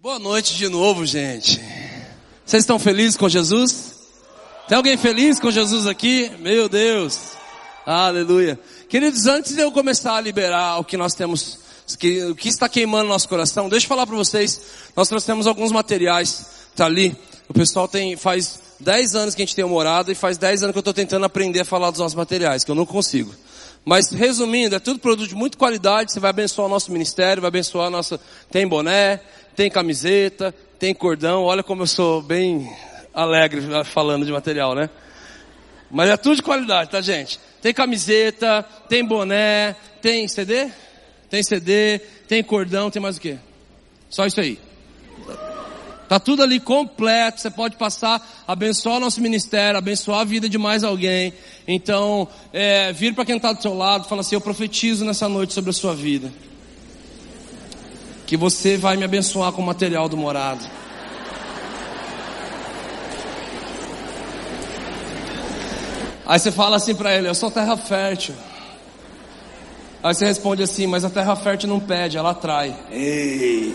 Boa noite de novo, gente. Vocês estão felizes com Jesus? Tem alguém feliz com Jesus aqui? Meu Deus. Aleluia. Queridos, antes de eu começar a liberar o que nós temos, o que está queimando no nosso coração, deixa eu falar para vocês, nós trouxemos alguns materiais, tá ali. O pessoal tem, faz 10 anos que a gente tem morado e faz 10 anos que eu estou tentando aprender a falar dos nossos materiais, que eu não consigo. Mas resumindo, é tudo produto de muita qualidade, você vai abençoar o nosso ministério, vai abençoar a nossa, tem boné, tem camiseta, tem cordão, olha como eu sou bem alegre falando de material, né? Mas é tudo de qualidade, tá gente? Tem camiseta, tem boné, tem CD? Tem CD, tem cordão, tem mais o quê? Só isso aí. Tá tudo ali completo, você pode passar, abençoar o nosso ministério, abençoar a vida de mais alguém. Então, é, vir para quem está do seu lado, fala assim, eu profetizo nessa noite sobre a sua vida. Que você vai me abençoar com o material do morado. Aí você fala assim para ele, eu sou terra fértil. Aí você responde assim, mas a terra fértil não pede, ela atrai. Ei.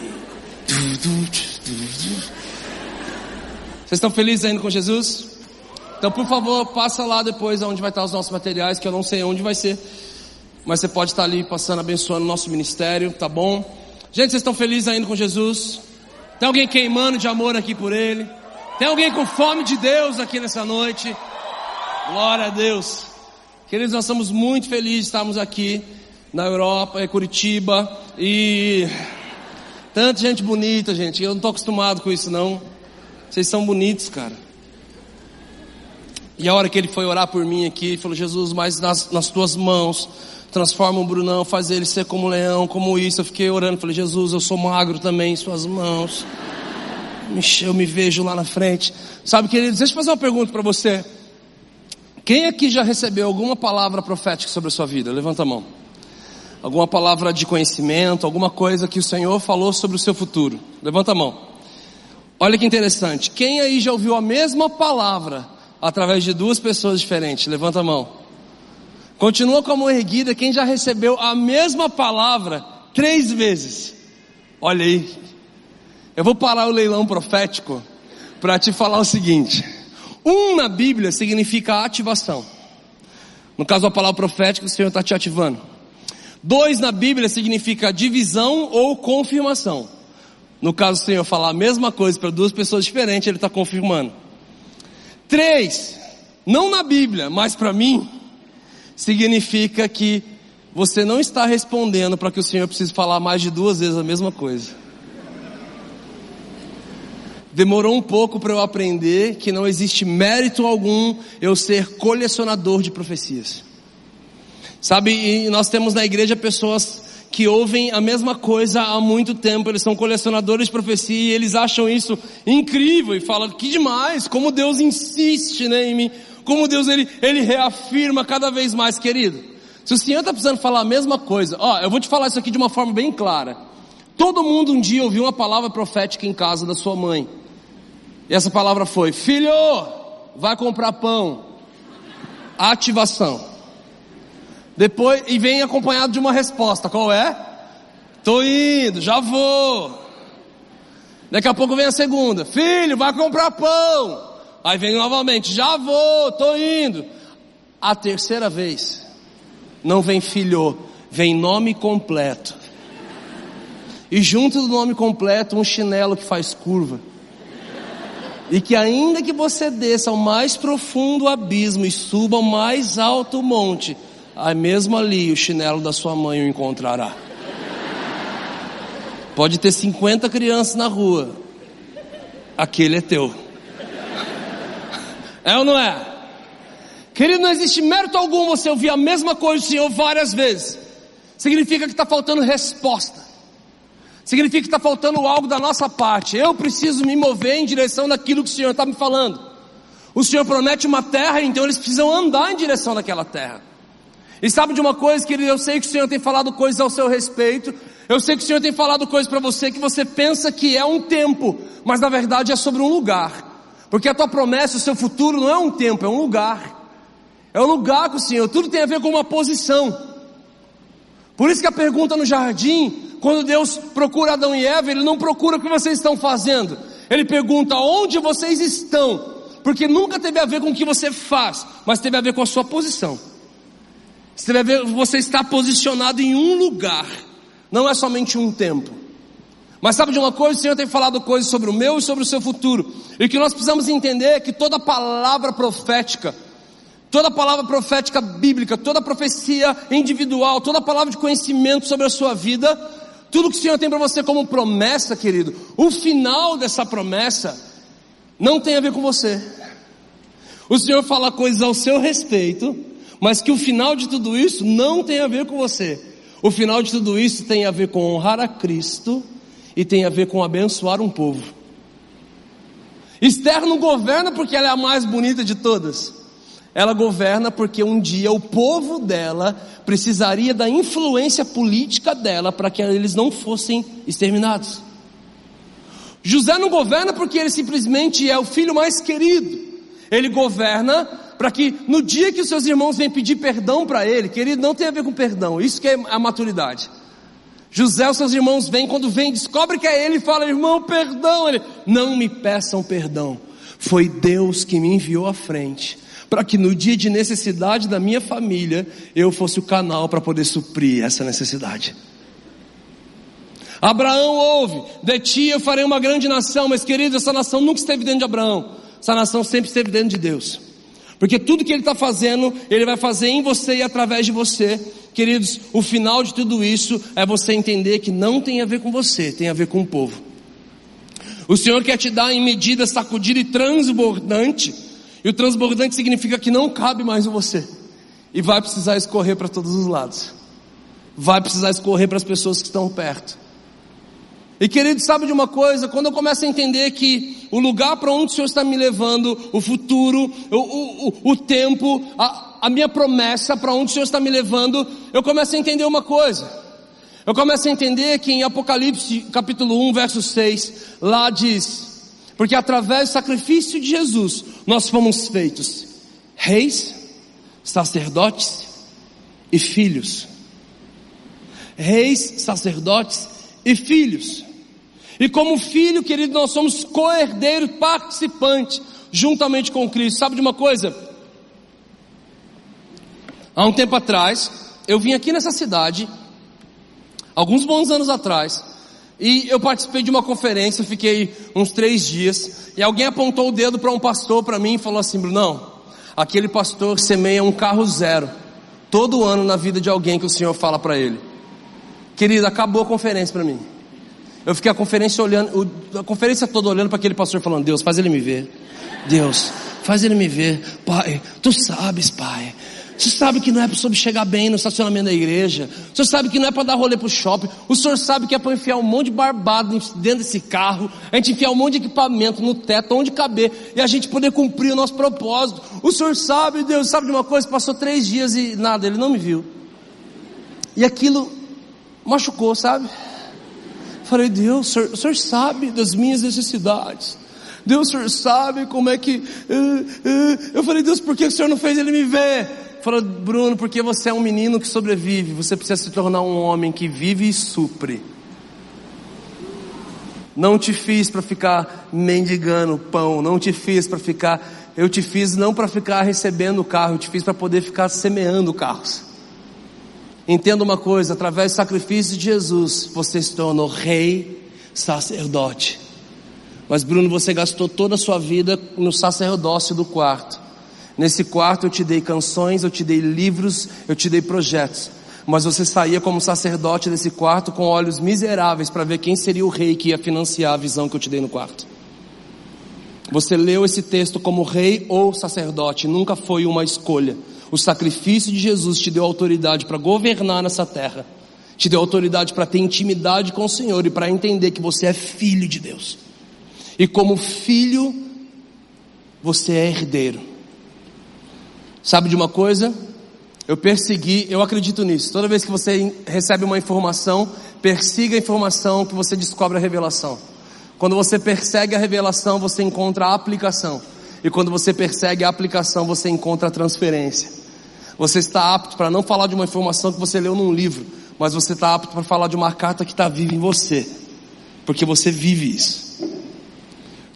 Vocês estão felizes ainda com Jesus? Então, por favor, passa lá depois onde vai estar os nossos materiais, que eu não sei onde vai ser. Mas você pode estar ali passando, abençoando o nosso ministério, tá bom? Gente, vocês estão felizes ainda com Jesus? Tem alguém queimando de amor aqui por Ele? Tem alguém com fome de Deus aqui nessa noite? Glória a Deus. Queridos, nós estamos muito felizes de estarmos aqui na Europa, em Curitiba, e Tanta gente bonita, gente. Eu não estou acostumado com isso, não. Vocês são bonitos, cara. E a hora que ele foi orar por mim aqui, falou: Jesus, mas nas, nas tuas mãos, transforma o Brunão, faz ele ser como leão, como isso. Eu fiquei orando, falei: Jesus, eu sou magro também em suas mãos. Eu me vejo lá na frente. Sabe, queridos, deixa eu fazer uma pergunta para você. Quem aqui já recebeu alguma palavra profética sobre a sua vida? Levanta a mão alguma palavra de conhecimento, alguma coisa que o Senhor falou sobre o seu futuro? Levanta a mão. Olha que interessante. Quem aí já ouviu a mesma palavra através de duas pessoas diferentes? Levanta a mão. Continua com a mão erguida quem já recebeu a mesma palavra três vezes. Olha aí. Eu vou parar o leilão profético para te falar o seguinte. Um na Bíblia significa ativação. No caso, a palavra profética, o Senhor está te ativando. Dois na Bíblia significa divisão ou confirmação. No caso o Senhor falar a mesma coisa para duas pessoas diferentes, Ele está confirmando. Três, não na Bíblia, mas para mim, significa que você não está respondendo para que o Senhor precise falar mais de duas vezes a mesma coisa. Demorou um pouco para eu aprender que não existe mérito algum eu ser colecionador de profecias. Sabe, e nós temos na igreja pessoas que ouvem a mesma coisa há muito tempo, eles são colecionadores de profecia e eles acham isso incrível e falam que demais, como Deus insiste né, em mim, como Deus ele, ele reafirma cada vez mais, querido. Se o Senhor está precisando falar a mesma coisa, ó, eu vou te falar isso aqui de uma forma bem clara. Todo mundo um dia ouviu uma palavra profética em casa da sua mãe. E essa palavra foi: Filho, vai comprar pão. Ativação. Depois, e vem acompanhado de uma resposta, qual é? Tô indo, já vou. Daqui a pouco vem a segunda, filho, vai comprar pão. Aí vem novamente, já vou, tô indo. A terceira vez, não vem filho, vem nome completo. E junto do nome completo, um chinelo que faz curva. E que ainda que você desça ao mais profundo abismo e suba ao mais alto monte, aí mesmo ali o chinelo da sua mãe o encontrará. Pode ter 50 crianças na rua, aquele é teu. É ou não é? Querido, não existe mérito algum você ouvir a mesma coisa do Senhor várias vezes. Significa que está faltando resposta. Significa que está faltando algo da nossa parte. Eu preciso me mover em direção daquilo que o Senhor está me falando. O Senhor promete uma terra, então eles precisam andar em direção daquela terra. E sabe de uma coisa, querido? Eu sei que o Senhor tem falado coisas ao seu respeito. Eu sei que o Senhor tem falado coisas para você que você pensa que é um tempo, mas na verdade é sobre um lugar. Porque a tua promessa, o seu futuro não é um tempo, é um lugar. É um lugar com o Senhor. Tudo tem a ver com uma posição. Por isso que a pergunta no jardim, quando Deus procura Adão e Eva, Ele não procura o que vocês estão fazendo, Ele pergunta onde vocês estão, porque nunca teve a ver com o que você faz, mas teve a ver com a sua posição. Teve a ver, você está posicionado em um lugar, não é somente um tempo. Mas sabe de uma coisa? O Senhor tem falado coisas sobre o meu e sobre o seu futuro. E que nós precisamos entender que toda palavra profética, toda palavra profética bíblica, toda profecia individual, toda palavra de conhecimento sobre a sua vida, tudo que o Senhor tem para você como promessa, querido, o final dessa promessa não tem a ver com você. O Senhor fala coisas ao seu respeito, mas que o final de tudo isso não tem a ver com você. O final de tudo isso tem a ver com honrar a Cristo e tem a ver com abençoar um povo. Esther não governa porque ela é a mais bonita de todas. Ela governa porque um dia o povo dela precisaria da influência política dela para que eles não fossem exterminados. José não governa porque ele simplesmente é o filho mais querido. Ele governa para que no dia que os seus irmãos vêm pedir perdão para ele, querido, não tem a ver com perdão, isso que é a maturidade. José, os seus irmãos vêm, quando vem, descobre que é ele e fala, irmão, perdão. Ele, não me peçam perdão. Foi Deus que me enviou à frente, para que no dia de necessidade da minha família, eu fosse o canal para poder suprir essa necessidade. Abraão ouve, de ti eu farei uma grande nação, mas querido, essa nação nunca esteve dentro de Abraão, essa nação sempre esteve dentro de Deus. Porque tudo que Ele está fazendo, Ele vai fazer em você e através de você. Queridos, o final de tudo isso é você entender que não tem a ver com você, tem a ver com o povo. O Senhor quer te dar em medida sacudida e transbordante, e o transbordante significa que não cabe mais em você, e vai precisar escorrer para todos os lados, vai precisar escorrer para as pessoas que estão perto. E querido, sabe de uma coisa? Quando eu começo a entender que o lugar para onde o Senhor está me levando, o futuro, o, o, o tempo, a, a minha promessa para onde o Senhor está me levando, eu começo a entender uma coisa. Eu começo a entender que em Apocalipse capítulo 1, verso 6, lá diz: Porque através do sacrifício de Jesus, nós fomos feitos reis, sacerdotes e filhos. Reis, sacerdotes e filhos. E como filho, querido, nós somos co-herdeiro, participante, juntamente com Cristo. Sabe de uma coisa? Há um tempo atrás, eu vim aqui nessa cidade, alguns bons anos atrás, e eu participei de uma conferência, fiquei uns três dias, e alguém apontou o dedo para um pastor para mim e falou assim: Brunão, aquele pastor semeia um carro zero, todo ano na vida de alguém que o Senhor fala para ele. Querido, acabou a conferência para mim. Eu fiquei a conferência olhando, a conferência toda olhando para aquele pastor falando: Deus, faz ele me ver. Deus, faz ele me ver. Pai, tu sabes, pai. Você sabe que não é sobre chegar bem no estacionamento da igreja. Você sabe que não é para dar rolê pro shopping. O senhor sabe que é para enfiar um monte de barbado dentro desse carro. A gente enfiar um monte de equipamento no teto, onde caber. E a gente poder cumprir o nosso propósito. O senhor sabe, Deus, sabe de uma coisa? Passou três dias e nada, ele não me viu. E aquilo machucou, sabe? Falei, Deus, o senhor, o senhor sabe das minhas necessidades. Deus, o senhor sabe como é que. Uh, uh. Eu falei, Deus, por que o senhor não fez ele me ver? Falou, Bruno, porque você é um menino que sobrevive. Você precisa se tornar um homem que vive e supre. Não te fiz para ficar mendigando pão. Não te fiz para ficar. Eu te fiz não para ficar recebendo o carro. Eu te fiz para poder ficar semeando carros. Entenda uma coisa: através do sacrifício de Jesus, você se tornou rei, sacerdote. Mas, Bruno, você gastou toda a sua vida no sacerdócio do quarto. Nesse quarto eu te dei canções, eu te dei livros, eu te dei projetos. Mas você saía como sacerdote desse quarto com olhos miseráveis para ver quem seria o rei que ia financiar a visão que eu te dei no quarto. Você leu esse texto como rei ou sacerdote, nunca foi uma escolha. O sacrifício de Jesus te deu autoridade para governar nessa terra, te deu autoridade para ter intimidade com o Senhor e para entender que você é filho de Deus. E como filho, você é herdeiro. Sabe de uma coisa? Eu persegui, eu acredito nisso. Toda vez que você recebe uma informação, persiga a informação que você descobre a revelação. Quando você persegue a revelação, você encontra a aplicação. E quando você persegue a aplicação, você encontra a transferência. Você está apto para não falar de uma informação que você leu num livro, mas você está apto para falar de uma carta que está viva em você, porque você vive isso.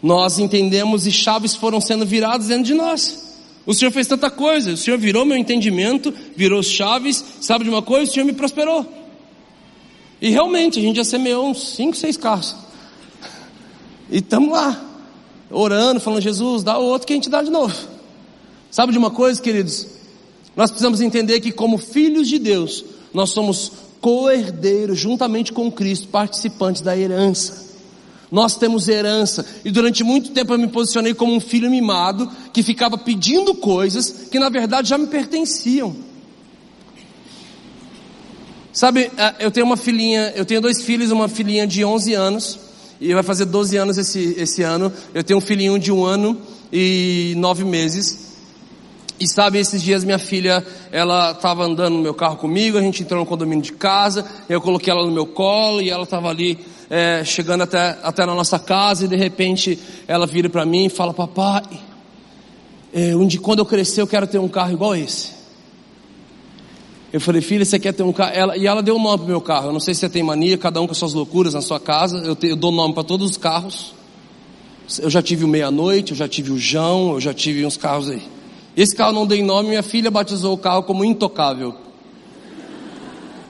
Nós entendemos e chaves foram sendo viradas dentro de nós. O Senhor fez tanta coisa, o Senhor virou meu entendimento, virou chaves, sabe de uma coisa? O Senhor me prosperou. E realmente, a gente já semeou uns 5, 6 carros. E estamos lá, orando, falando, Jesus, dá outro que a gente dá de novo. Sabe de uma coisa, queridos? Nós precisamos entender que, como filhos de Deus, nós somos co-herdeiros, juntamente com Cristo, participantes da herança. Nós temos herança, e durante muito tempo eu me posicionei como um filho mimado, que ficava pedindo coisas que na verdade já me pertenciam. Sabe, é, eu tenho uma filhinha, eu tenho dois filhos, uma filhinha de 11 anos, e vai fazer 12 anos esse, esse ano. Eu tenho um filhinho de um ano e nove meses. E sabe, esses dias minha filha, ela estava andando no meu carro comigo, a gente entrou no condomínio de casa, eu coloquei ela no meu colo e ela estava ali é, chegando até, até na nossa casa e de repente ela vira para mim e fala, papai, é, onde, quando eu crescer eu quero ter um carro igual esse. Eu falei, filha, você quer ter um carro? Ela, e ela deu um nome pro meu carro. Eu não sei se você tem mania, cada um com suas loucuras na sua casa. Eu, te, eu dou nome para todos os carros. Eu já tive o Meia-Noite, eu já tive o João, eu já tive uns carros aí. Esse carro não dei nome, minha filha batizou o carro como Intocável.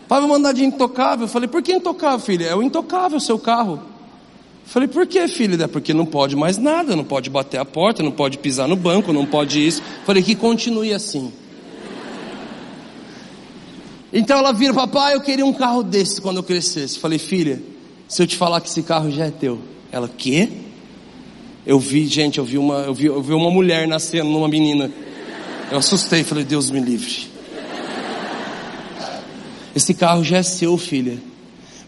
Pai, vou mandar de Intocável. Eu falei, por que Intocável, filha? É o Intocável, seu carro. Eu falei, por que, filha? É porque não pode mais nada, não pode bater a porta, não pode pisar no banco, não pode isso. Eu falei, que continue assim. Então ela vira, papai, eu queria um carro desse quando eu crescesse. Falei, filha, se eu te falar que esse carro já é teu. Ela, quê? Eu vi, gente, eu vi uma, eu vi, eu vi uma mulher nascendo numa menina. Eu assustei, falei, Deus me livre. Esse carro já é seu, filha.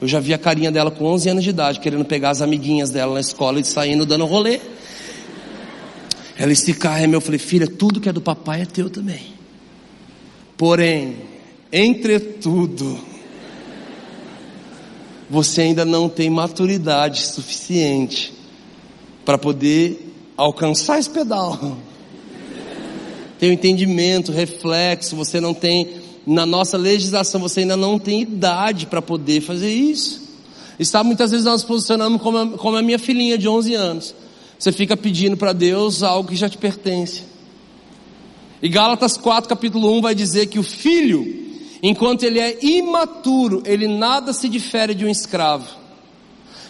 Eu já vi a carinha dela com 11 anos de idade, querendo pegar as amiguinhas dela na escola e saindo dando rolê. Ela, esse carro é meu. Eu falei, filha, tudo que é do papai é teu também. Porém, Entretudo, você ainda não tem maturidade suficiente para poder alcançar esse pedal. Tem o entendimento, reflexo, você não tem, na nossa legislação, você ainda não tem idade para poder fazer isso. Está muitas vezes nós posicionamos como a, como a minha filhinha de 11 anos. Você fica pedindo para Deus algo que já te pertence. E Gálatas 4, capítulo 1 vai dizer que o filho Enquanto ele é imaturo, ele nada se difere de um escravo.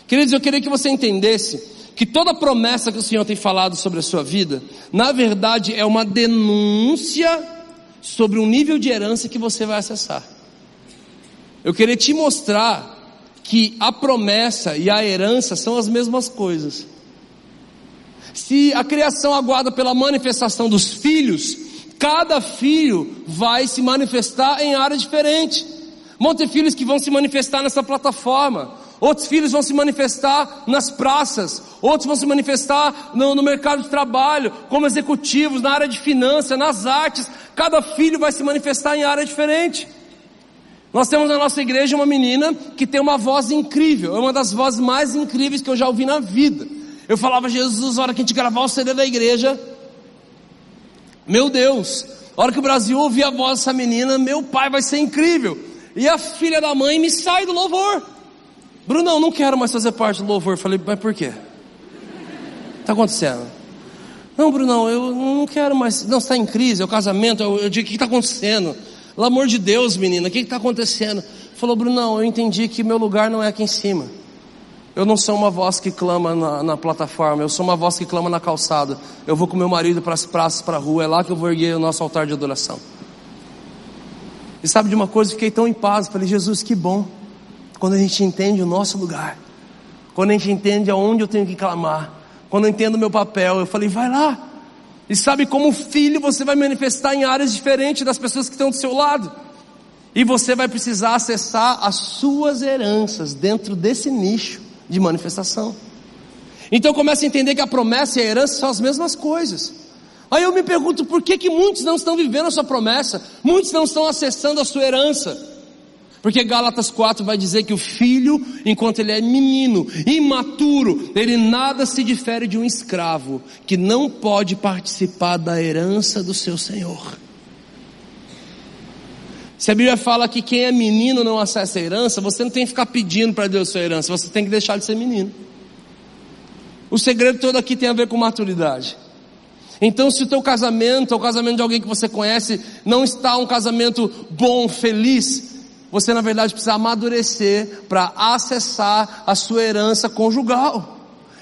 Queridos, eu queria que você entendesse que toda promessa que o Senhor tem falado sobre a sua vida, na verdade é uma denúncia sobre um nível de herança que você vai acessar. Eu queria te mostrar que a promessa e a herança são as mesmas coisas. Se a criação aguarda pela manifestação dos filhos, Cada filho vai se manifestar em área diferente. Vão ter filhos que vão se manifestar nessa plataforma. Outros filhos vão se manifestar nas praças. Outros vão se manifestar no, no mercado de trabalho, como executivos, na área de finanças, nas artes. Cada filho vai se manifestar em área diferente. Nós temos na nossa igreja uma menina que tem uma voz incrível, é uma das vozes mais incríveis que eu já ouvi na vida. Eu falava, Jesus, na hora que a gente gravar o CD da igreja, meu Deus, a hora que o Brasil ouvir a voz dessa menina, meu pai vai ser incrível. E a filha da mãe me sai do louvor. Brunão, não quero mais fazer parte do louvor. Falei, mas por quê? Está acontecendo? Não, Brunão, eu não quero mais. Não, está em crise, é o casamento. Eu, eu digo, o que está acontecendo? Pelo amor de Deus, menina, o que está acontecendo? Falou, Brunão, eu entendi que meu lugar não é aqui em cima. Eu não sou uma voz que clama na, na, plataforma, eu sou uma voz que clama na calçada. Eu vou com meu marido para as praças, para a rua, é lá que eu vou erguer o nosso altar de adoração. E sabe de uma coisa? Fiquei tão em paz. Falei, Jesus, que bom. Quando a gente entende o nosso lugar, quando a gente entende aonde eu tenho que clamar, quando eu entendo o meu papel, eu falei, vai lá. E sabe como filho você vai manifestar em áreas diferentes das pessoas que estão do seu lado. E você vai precisar acessar as suas heranças dentro desse nicho de manifestação. Então começa a entender que a promessa e a herança são as mesmas coisas. Aí eu me pergunto por que, que muitos não estão vivendo a sua promessa, muitos não estão acessando a sua herança. Porque Gálatas 4 vai dizer que o filho, enquanto ele é menino, imaturo, ele nada se difere de um escravo que não pode participar da herança do seu senhor. Se a Bíblia fala que quem é menino não acessa a herança, você não tem que ficar pedindo para Deus sua herança, você tem que deixar de ser menino. O segredo todo aqui tem a ver com maturidade. Então, se o teu casamento, ou o casamento de alguém que você conhece, não está um casamento bom, feliz, você na verdade precisa amadurecer para acessar a sua herança conjugal.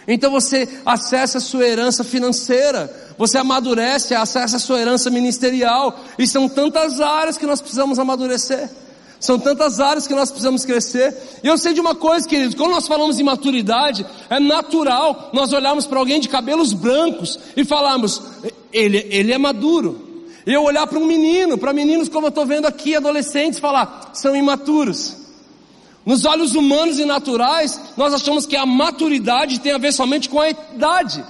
Então você acessa a sua herança financeira, você amadurece, acessa a sua herança ministerial, e são tantas áreas que nós precisamos amadurecer. São tantas áreas que nós precisamos crescer. E eu sei de uma coisa, queridos, quando nós falamos em maturidade, é natural nós olharmos para alguém de cabelos brancos e falarmos, ele, ele é maduro. E eu olhar para um menino, para meninos como eu estou vendo aqui, adolescentes, falar, são imaturos. Nos olhos humanos e naturais, nós achamos que a maturidade tem a ver somente com a idade.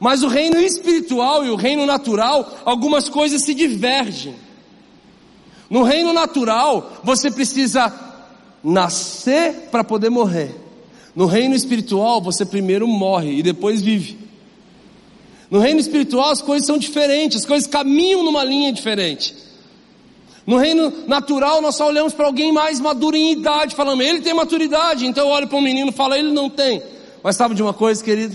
Mas o reino espiritual e o reino natural, algumas coisas se divergem. No reino natural, você precisa nascer para poder morrer. No reino espiritual, você primeiro morre e depois vive. No reino espiritual, as coisas são diferentes, as coisas caminham numa linha diferente. No reino natural, nós só olhamos para alguém mais maduro em idade, falamos, ele tem maturidade, então eu olho para um menino e falo, ele não tem. Mas sabe de uma coisa, querido?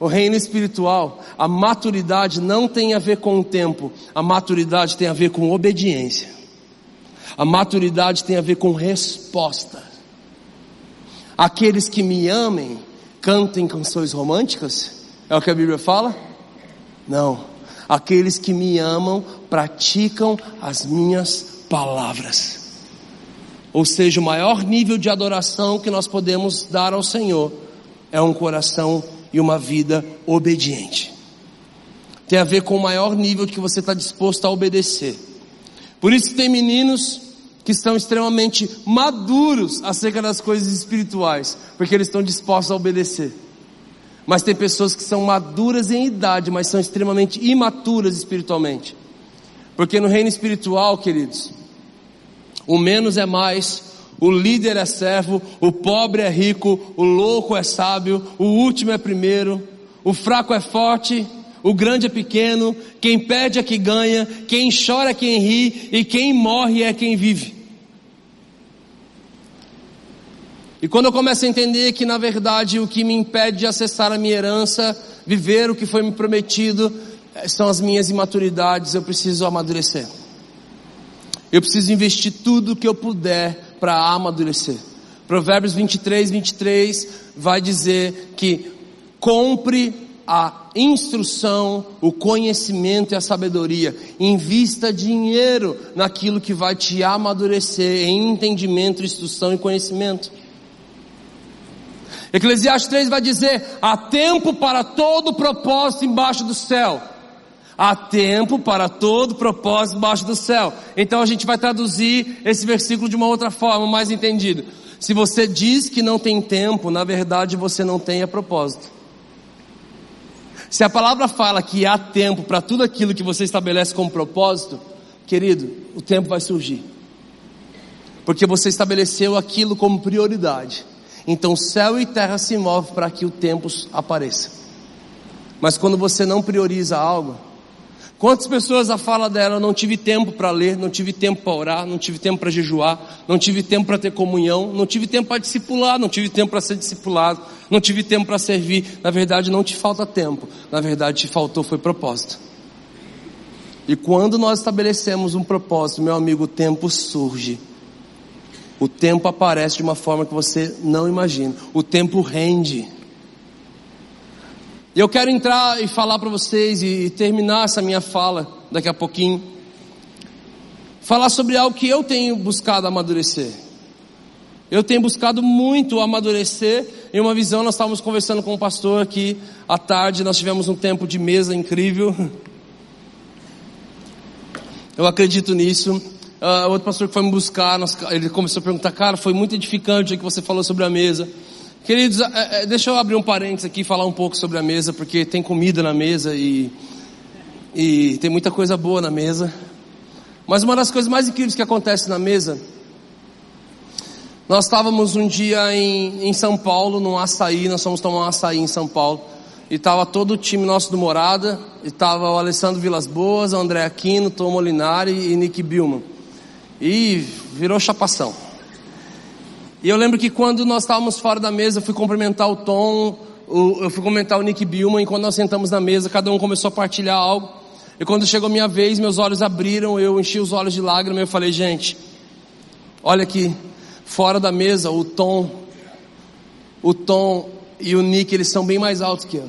O reino espiritual, a maturidade não tem a ver com o tempo, a maturidade tem a ver com obediência. A maturidade tem a ver com resposta. Aqueles que me amem, cantem canções românticas? É o que a Bíblia fala? Não. Aqueles que me amam praticam as minhas palavras. Ou seja, o maior nível de adoração que nós podemos dar ao Senhor é um coração e uma vida obediente. Tem a ver com o maior nível que você está disposto a obedecer. Por isso tem meninos que estão extremamente maduros acerca das coisas espirituais, porque eles estão dispostos a obedecer. Mas tem pessoas que são maduras em idade, mas são extremamente imaturas espiritualmente. Porque no reino espiritual, queridos, o menos é mais, o líder é servo, o pobre é rico, o louco é sábio, o último é primeiro, o fraco é forte, o grande é pequeno, quem perde é que ganha, quem chora é quem ri, e quem morre é quem vive. E quando eu começo a entender que na verdade o que me impede de acessar a minha herança, viver o que foi me prometido, eh, são as minhas imaturidades, eu preciso amadurecer. Eu preciso investir tudo que eu puder para amadurecer. Provérbios 23, 23 vai dizer que compre a instrução, o conhecimento e a sabedoria. Invista dinheiro naquilo que vai te amadurecer em entendimento, instrução e conhecimento. Eclesiastes 3 vai dizer: há tempo para todo propósito embaixo do céu. Há tempo para todo propósito embaixo do céu. Então a gente vai traduzir esse versículo de uma outra forma, mais entendido. Se você diz que não tem tempo, na verdade você não tem a propósito. Se a palavra fala que há tempo para tudo aquilo que você estabelece como propósito, querido, o tempo vai surgir. Porque você estabeleceu aquilo como prioridade. Então céu e terra se movem para que o tempo apareça. Mas quando você não prioriza algo, quantas pessoas a fala dela, não tive tempo para ler, não tive tempo para orar, não tive tempo para jejuar, não tive tempo para ter comunhão, não tive tempo para discipular, não tive tempo para ser discipulado, não tive tempo para servir. Na verdade não te falta tempo, na verdade te faltou foi propósito. E quando nós estabelecemos um propósito, meu amigo, o tempo surge. O tempo aparece de uma forma que você não imagina. O tempo rende. E eu quero entrar e falar para vocês e terminar essa minha fala daqui a pouquinho. Falar sobre algo que eu tenho buscado amadurecer. Eu tenho buscado muito amadurecer em uma visão. Nós estávamos conversando com o pastor aqui à tarde. Nós tivemos um tempo de mesa incrível. Eu acredito nisso. Uh, outro pastor que foi me buscar, nós, ele começou a perguntar, cara, foi muito edificante o que você falou sobre a mesa. Queridos, uh, uh, deixa eu abrir um parênteses aqui e falar um pouco sobre a mesa, porque tem comida na mesa e, e tem muita coisa boa na mesa. Mas uma das coisas mais incríveis que acontece na mesa, nós estávamos um dia em, em São Paulo, num açaí, nós fomos tomar um açaí em São Paulo. E estava todo o time nosso do Morada, e estava o Alessandro Vilas Boas, o André Aquino, Tom Molinari e Nick Billman. E virou chapação. E eu lembro que quando nós estávamos fora da mesa, eu fui cumprimentar o Tom, eu fui comentar o Nick Billman, e quando nós sentamos na mesa, cada um começou a partilhar algo. E quando chegou minha vez, meus olhos abriram, eu enchi os olhos de lágrimas eu falei, gente, olha aqui, fora da mesa, o Tom, o Tom e o Nick, eles são bem mais altos que eu.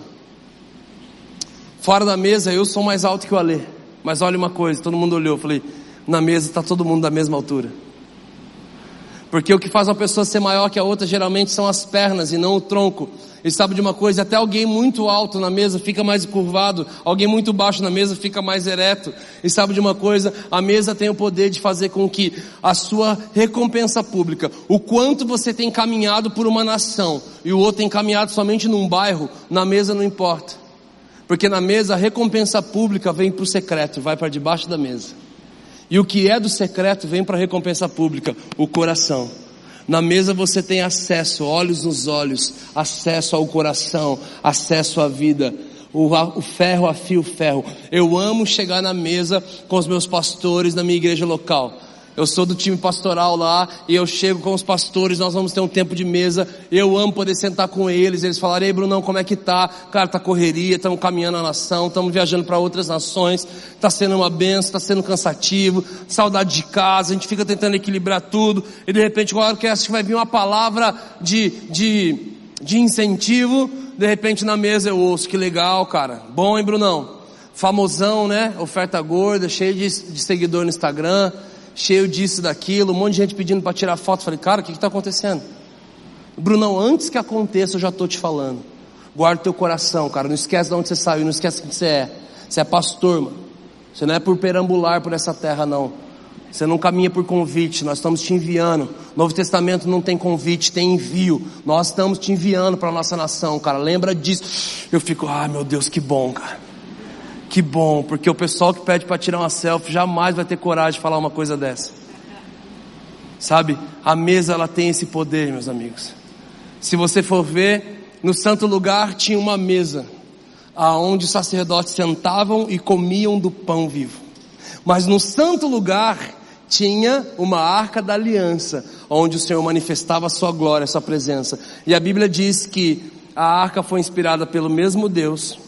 Fora da mesa, eu sou mais alto que o Alê. Mas olha uma coisa, todo mundo olhou, eu falei, na mesa está todo mundo da mesma altura. Porque o que faz uma pessoa ser maior que a outra geralmente são as pernas e não o tronco. E sabe de uma coisa? Até alguém muito alto na mesa fica mais curvado, alguém muito baixo na mesa fica mais ereto. E sabe de uma coisa? A mesa tem o poder de fazer com que a sua recompensa pública, o quanto você tem caminhado por uma nação e o outro tem caminhado somente num bairro, na mesa não importa. Porque na mesa a recompensa pública vem para o secreto, vai para debaixo da mesa. E o que é do secreto vem para a recompensa pública, o coração. Na mesa você tem acesso, olhos nos olhos, acesso ao coração, acesso à vida. O, o ferro afia o ferro. Eu amo chegar na mesa com os meus pastores na minha igreja local. Eu sou do time pastoral lá e eu chego com os pastores, nós vamos ter um tempo de mesa. Eu amo poder sentar com eles, eles falarem, ei Brunão, como é que tá? Cara, tá correria, estamos caminhando a nação, estamos viajando para outras nações, tá sendo uma benção, tá sendo cansativo, saudade de casa, a gente fica tentando equilibrar tudo, e de repente, agora que acho que vai vir uma palavra de, de, de incentivo, de repente na mesa eu ouço, que legal, cara. Bom, hein, Brunão? Famosão, né? Oferta gorda, cheio de, de seguidor no Instagram cheio disso, daquilo, um monte de gente pedindo para tirar foto. Falei, cara, o que está acontecendo? Brunão, antes que aconteça, eu já estou te falando. Guarda o teu coração, cara. Não esquece de onde você saiu, não esquece quem você é. Você é pastor, mano. Você não é por perambular por essa terra, não. Você não caminha por convite, nós estamos te enviando. Novo Testamento não tem convite, tem envio. Nós estamos te enviando para a nossa nação, cara. Lembra disso. Eu fico, ah, meu Deus, que bom, cara. Que bom, porque o pessoal que pede para tirar uma selfie jamais vai ter coragem de falar uma coisa dessa. Sabe? A mesa ela tem esse poder, meus amigos. Se você for ver, no santo lugar tinha uma mesa aonde os sacerdotes sentavam e comiam do pão vivo. Mas no santo lugar tinha uma arca da aliança, onde o Senhor manifestava a sua glória, a sua presença. E a Bíblia diz que a arca foi inspirada pelo mesmo Deus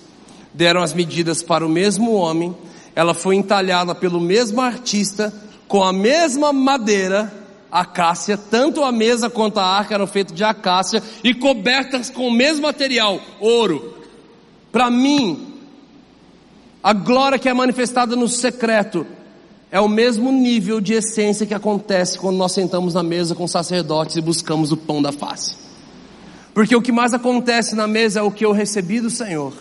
deram as medidas para o mesmo homem, ela foi entalhada pelo mesmo artista, com a mesma madeira, acácia, tanto a mesa quanto a arca eram feitas de acácia e cobertas com o mesmo material, ouro. Para mim, a glória que é manifestada no secreto é o mesmo nível de essência que acontece quando nós sentamos na mesa com sacerdotes e buscamos o pão da face. Porque o que mais acontece na mesa é o que eu recebi do Senhor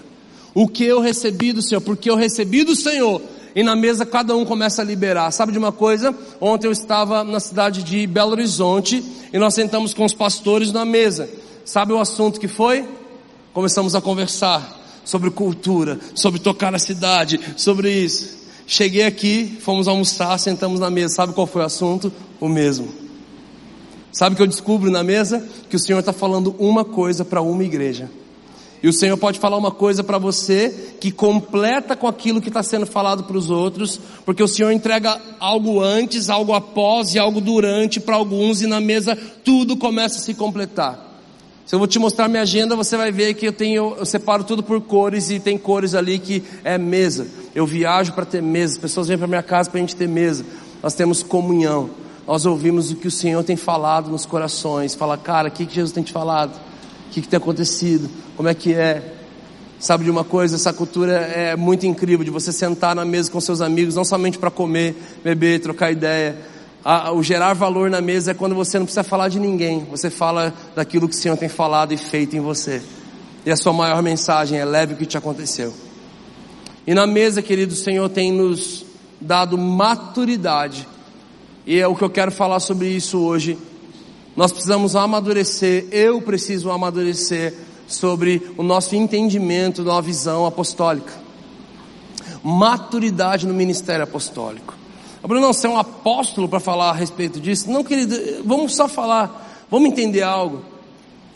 o que eu recebi do Senhor, porque eu recebi do Senhor. E na mesa cada um começa a liberar. Sabe de uma coisa? Ontem eu estava na cidade de Belo Horizonte e nós sentamos com os pastores na mesa. Sabe o assunto que foi? Começamos a conversar sobre cultura, sobre tocar na cidade, sobre isso. Cheguei aqui, fomos almoçar, sentamos na mesa. Sabe qual foi o assunto? O mesmo. Sabe o que eu descubro na mesa? Que o Senhor está falando uma coisa para uma igreja. E o Senhor pode falar uma coisa para você que completa com aquilo que está sendo falado para os outros, porque o Senhor entrega algo antes, algo após e algo durante para alguns, e na mesa tudo começa a se completar. Se eu vou te mostrar minha agenda, você vai ver que eu tenho, eu separo tudo por cores e tem cores ali que é mesa. Eu viajo para ter mesa, as pessoas vêm para minha casa para a gente ter mesa. Nós temos comunhão. Nós ouvimos o que o Senhor tem falado nos corações. Fala, cara, o que, que Jesus tem te falado? que, que tem acontecido, como é que é. Sabe de uma coisa, essa cultura é muito incrível de você sentar na mesa com seus amigos, não somente para comer, beber, trocar ideia. A, o gerar valor na mesa é quando você não precisa falar de ninguém, você fala daquilo que o Senhor tem falado e feito em você. E a sua maior mensagem é leve o que te aconteceu. E na mesa, querido, o Senhor tem nos dado maturidade. E é o que eu quero falar sobre isso hoje nós precisamos amadurecer, eu preciso amadurecer sobre o nosso entendimento da visão apostólica. Maturidade no ministério apostólico. Bruno, não, você é um apóstolo para falar a respeito disso? Não, querido, vamos só falar, vamos entender algo.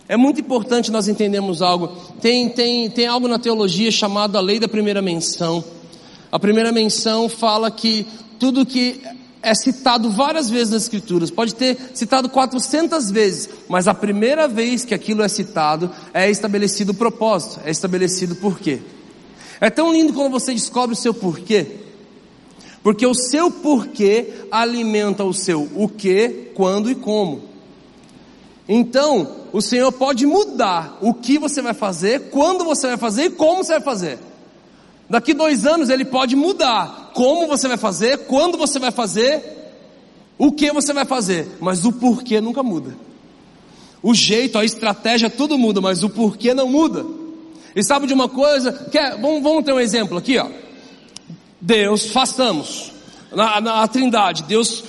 É muito importante nós entendermos algo. Tem, tem, tem algo na teologia chamado a lei da primeira menção. A primeira menção fala que tudo que é citado várias vezes nas Escrituras, pode ter citado 400 vezes, mas a primeira vez que aquilo é citado é estabelecido o propósito, é estabelecido o porquê. É tão lindo quando você descobre o seu porquê, porque o seu porquê alimenta o seu o que, quando e como. Então, o Senhor pode mudar o que você vai fazer, quando você vai fazer e como você vai fazer. Daqui dois anos ele pode mudar como você vai fazer, quando você vai fazer, o que você vai fazer, mas o porquê nunca muda. O jeito, a estratégia, tudo muda, mas o porquê não muda. E sabe de uma coisa? Quer, vamos, vamos ter um exemplo aqui, ó. Deus, façamos. Na, na Trindade, Deus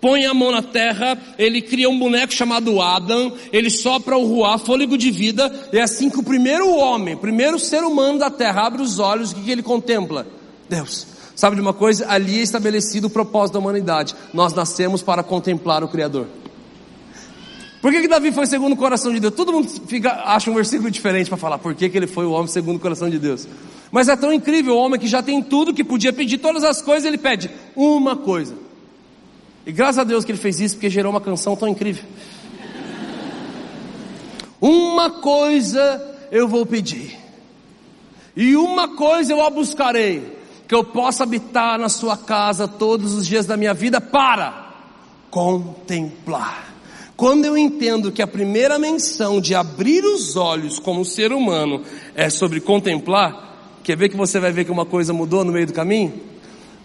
põe a mão na terra, ele cria um boneco chamado Adam, ele sopra o ruá, fôlego de vida, e é assim que o primeiro homem, o primeiro ser humano da terra abre os olhos, o que, que ele contempla? Deus. Sabe de uma coisa? Ali é estabelecido o propósito da humanidade. Nós nascemos para contemplar o Criador. Por que, que Davi foi segundo o coração de Deus? Todo mundo fica, acha um versículo diferente para falar por que, que ele foi o homem segundo o coração de Deus. Mas é tão incrível, o homem que já tem tudo, que podia pedir todas as coisas, ele pede uma coisa. E graças a Deus que ele fez isso, porque gerou uma canção tão incrível. Uma coisa eu vou pedir, e uma coisa eu a buscarei, que eu possa habitar na sua casa todos os dias da minha vida para contemplar. Quando eu entendo que a primeira menção de abrir os olhos como ser humano é sobre contemplar, quer ver que você vai ver que uma coisa mudou no meio do caminho?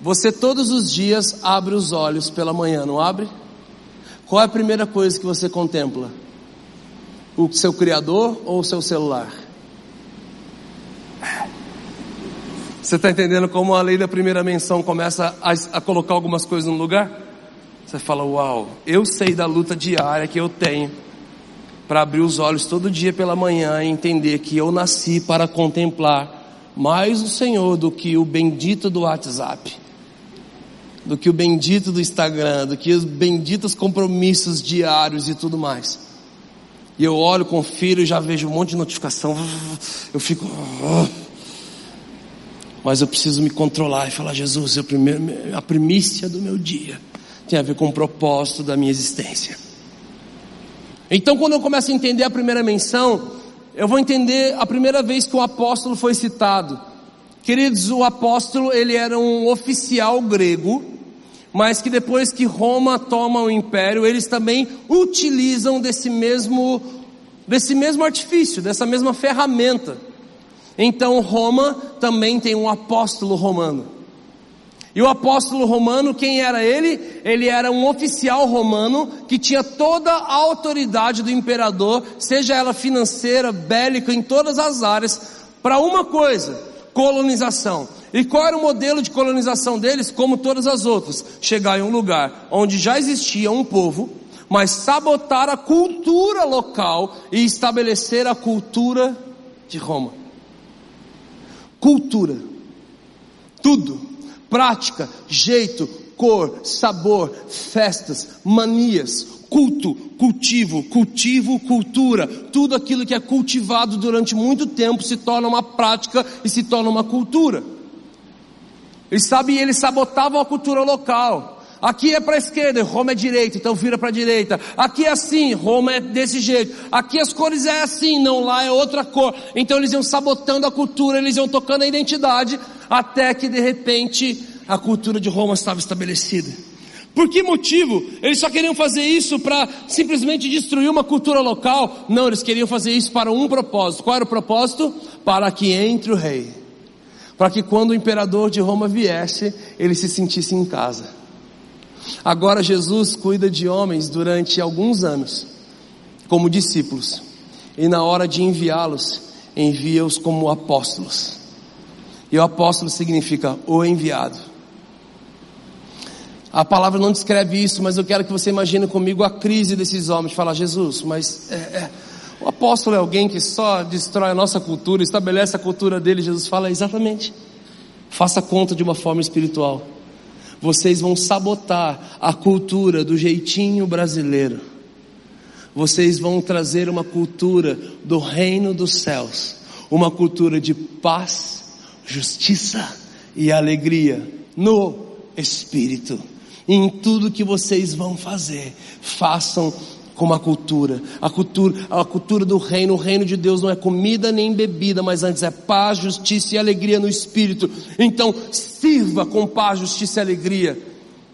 Você todos os dias abre os olhos pela manhã, não abre? Qual é a primeira coisa que você contempla? O seu Criador ou o seu celular? Você está entendendo como a lei da primeira menção começa a, a colocar algumas coisas no lugar? Você fala, uau, eu sei da luta diária que eu tenho para abrir os olhos todo dia pela manhã e entender que eu nasci para contemplar mais o Senhor do que o bendito do WhatsApp do que o bendito do Instagram, do que os benditos compromissos diários e tudo mais. E eu olho, confiro e já vejo um monte de notificação. Eu fico. Mas eu preciso me controlar e falar: Jesus, eu primeiro, a primícia do meu dia tem a ver com o propósito da minha existência. Então, quando eu começo a entender a primeira menção, eu vou entender a primeira vez que o apóstolo foi citado. Queridos, o apóstolo ele era um oficial grego mas que depois que Roma toma o império, eles também utilizam desse mesmo, desse mesmo artifício, dessa mesma ferramenta. Então Roma também tem um apóstolo romano. E o apóstolo romano, quem era ele? Ele era um oficial romano que tinha toda a autoridade do imperador, seja ela financeira, bélica, em todas as áreas, para uma coisa: colonização. E qual era o modelo de colonização deles? Como todas as outras: chegar em um lugar onde já existia um povo, mas sabotar a cultura local e estabelecer a cultura de Roma. Cultura, tudo, prática, jeito, cor, sabor, festas, manias, culto, cultivo, cultivo, cultura. Tudo aquilo que é cultivado durante muito tempo se torna uma prática e se torna uma cultura. E sabe, eles sabotavam a cultura local. Aqui é para a esquerda, Roma é direita, então vira para a direita. Aqui é assim, Roma é desse jeito. Aqui as cores é assim, não lá é outra cor. Então eles iam sabotando a cultura, eles iam tocando a identidade, até que de repente a cultura de Roma estava estabelecida. Por que motivo? Eles só queriam fazer isso para simplesmente destruir uma cultura local? Não, eles queriam fazer isso para um propósito. Qual era o propósito? Para que entre o rei para que quando o imperador de Roma viesse, ele se sentisse em casa. Agora Jesus cuida de homens durante alguns anos, como discípulos, e na hora de enviá-los, envia-os como apóstolos. E o apóstolo significa o enviado. A palavra não descreve isso, mas eu quero que você imagine comigo a crise desses homens. Fala, Jesus, mas é, é o apóstolo é alguém que só destrói a nossa cultura, estabelece a cultura dele. Jesus fala exatamente. Faça conta de uma forma espiritual. Vocês vão sabotar a cultura do jeitinho brasileiro. Vocês vão trazer uma cultura do reino dos céus, uma cultura de paz, justiça e alegria no espírito. em tudo que vocês vão fazer, façam como a cultura. A cultura, a cultura do reino, o reino de Deus não é comida nem bebida, mas antes é paz, justiça e alegria no espírito. Então, sirva com paz, justiça e alegria.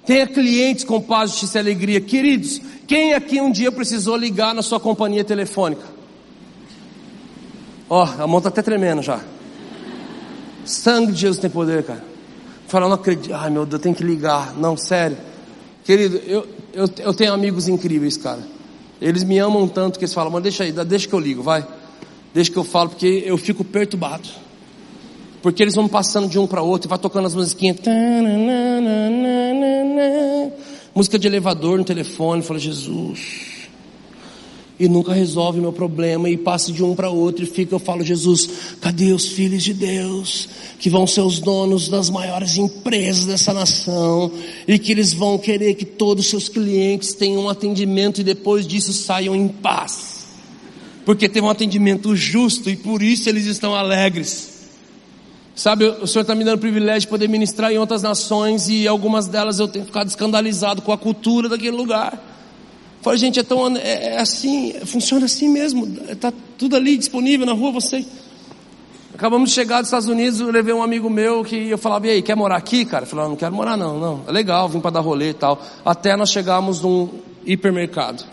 Tenha clientes com paz, justiça e alegria. Queridos, quem aqui um dia precisou ligar na sua companhia telefônica? Ó, oh, a mão está até tremendo já. Sangue de Jesus tem poder, cara. Fala, não acredito. Ai meu Deus, tem que ligar. Não, sério. Querido, eu, eu, eu tenho amigos incríveis, cara. Eles me amam tanto que eles falam, mas deixa aí, deixa que eu ligo, vai. Deixa que eu falo, porque eu fico perturbado. Porque eles vão passando de um para outro e vai tocando as musiquinhas. Música de elevador no telefone, fala, Jesus e nunca resolve meu problema e passa de um para outro e fica, eu falo, Jesus, cadê os filhos de Deus que vão ser os donos das maiores empresas dessa nação e que eles vão querer que todos os seus clientes tenham um atendimento e depois disso saiam em paz. Porque teve um atendimento justo e por isso eles estão alegres. Sabe, o Senhor está me dando o privilégio de poder ministrar em outras nações e algumas delas eu tenho ficado escandalizado com a cultura daquele lugar. Falei, gente, é, tão, é, é assim, funciona assim mesmo, está tudo ali disponível na rua, você. Acabamos de chegar dos Estados Unidos, eu levei um amigo meu que eu falava, e aí, quer morar aqui, cara? Eu falava, não quero morar não, não, é legal, vim para dar rolê e tal. Até nós chegamos num hipermercado.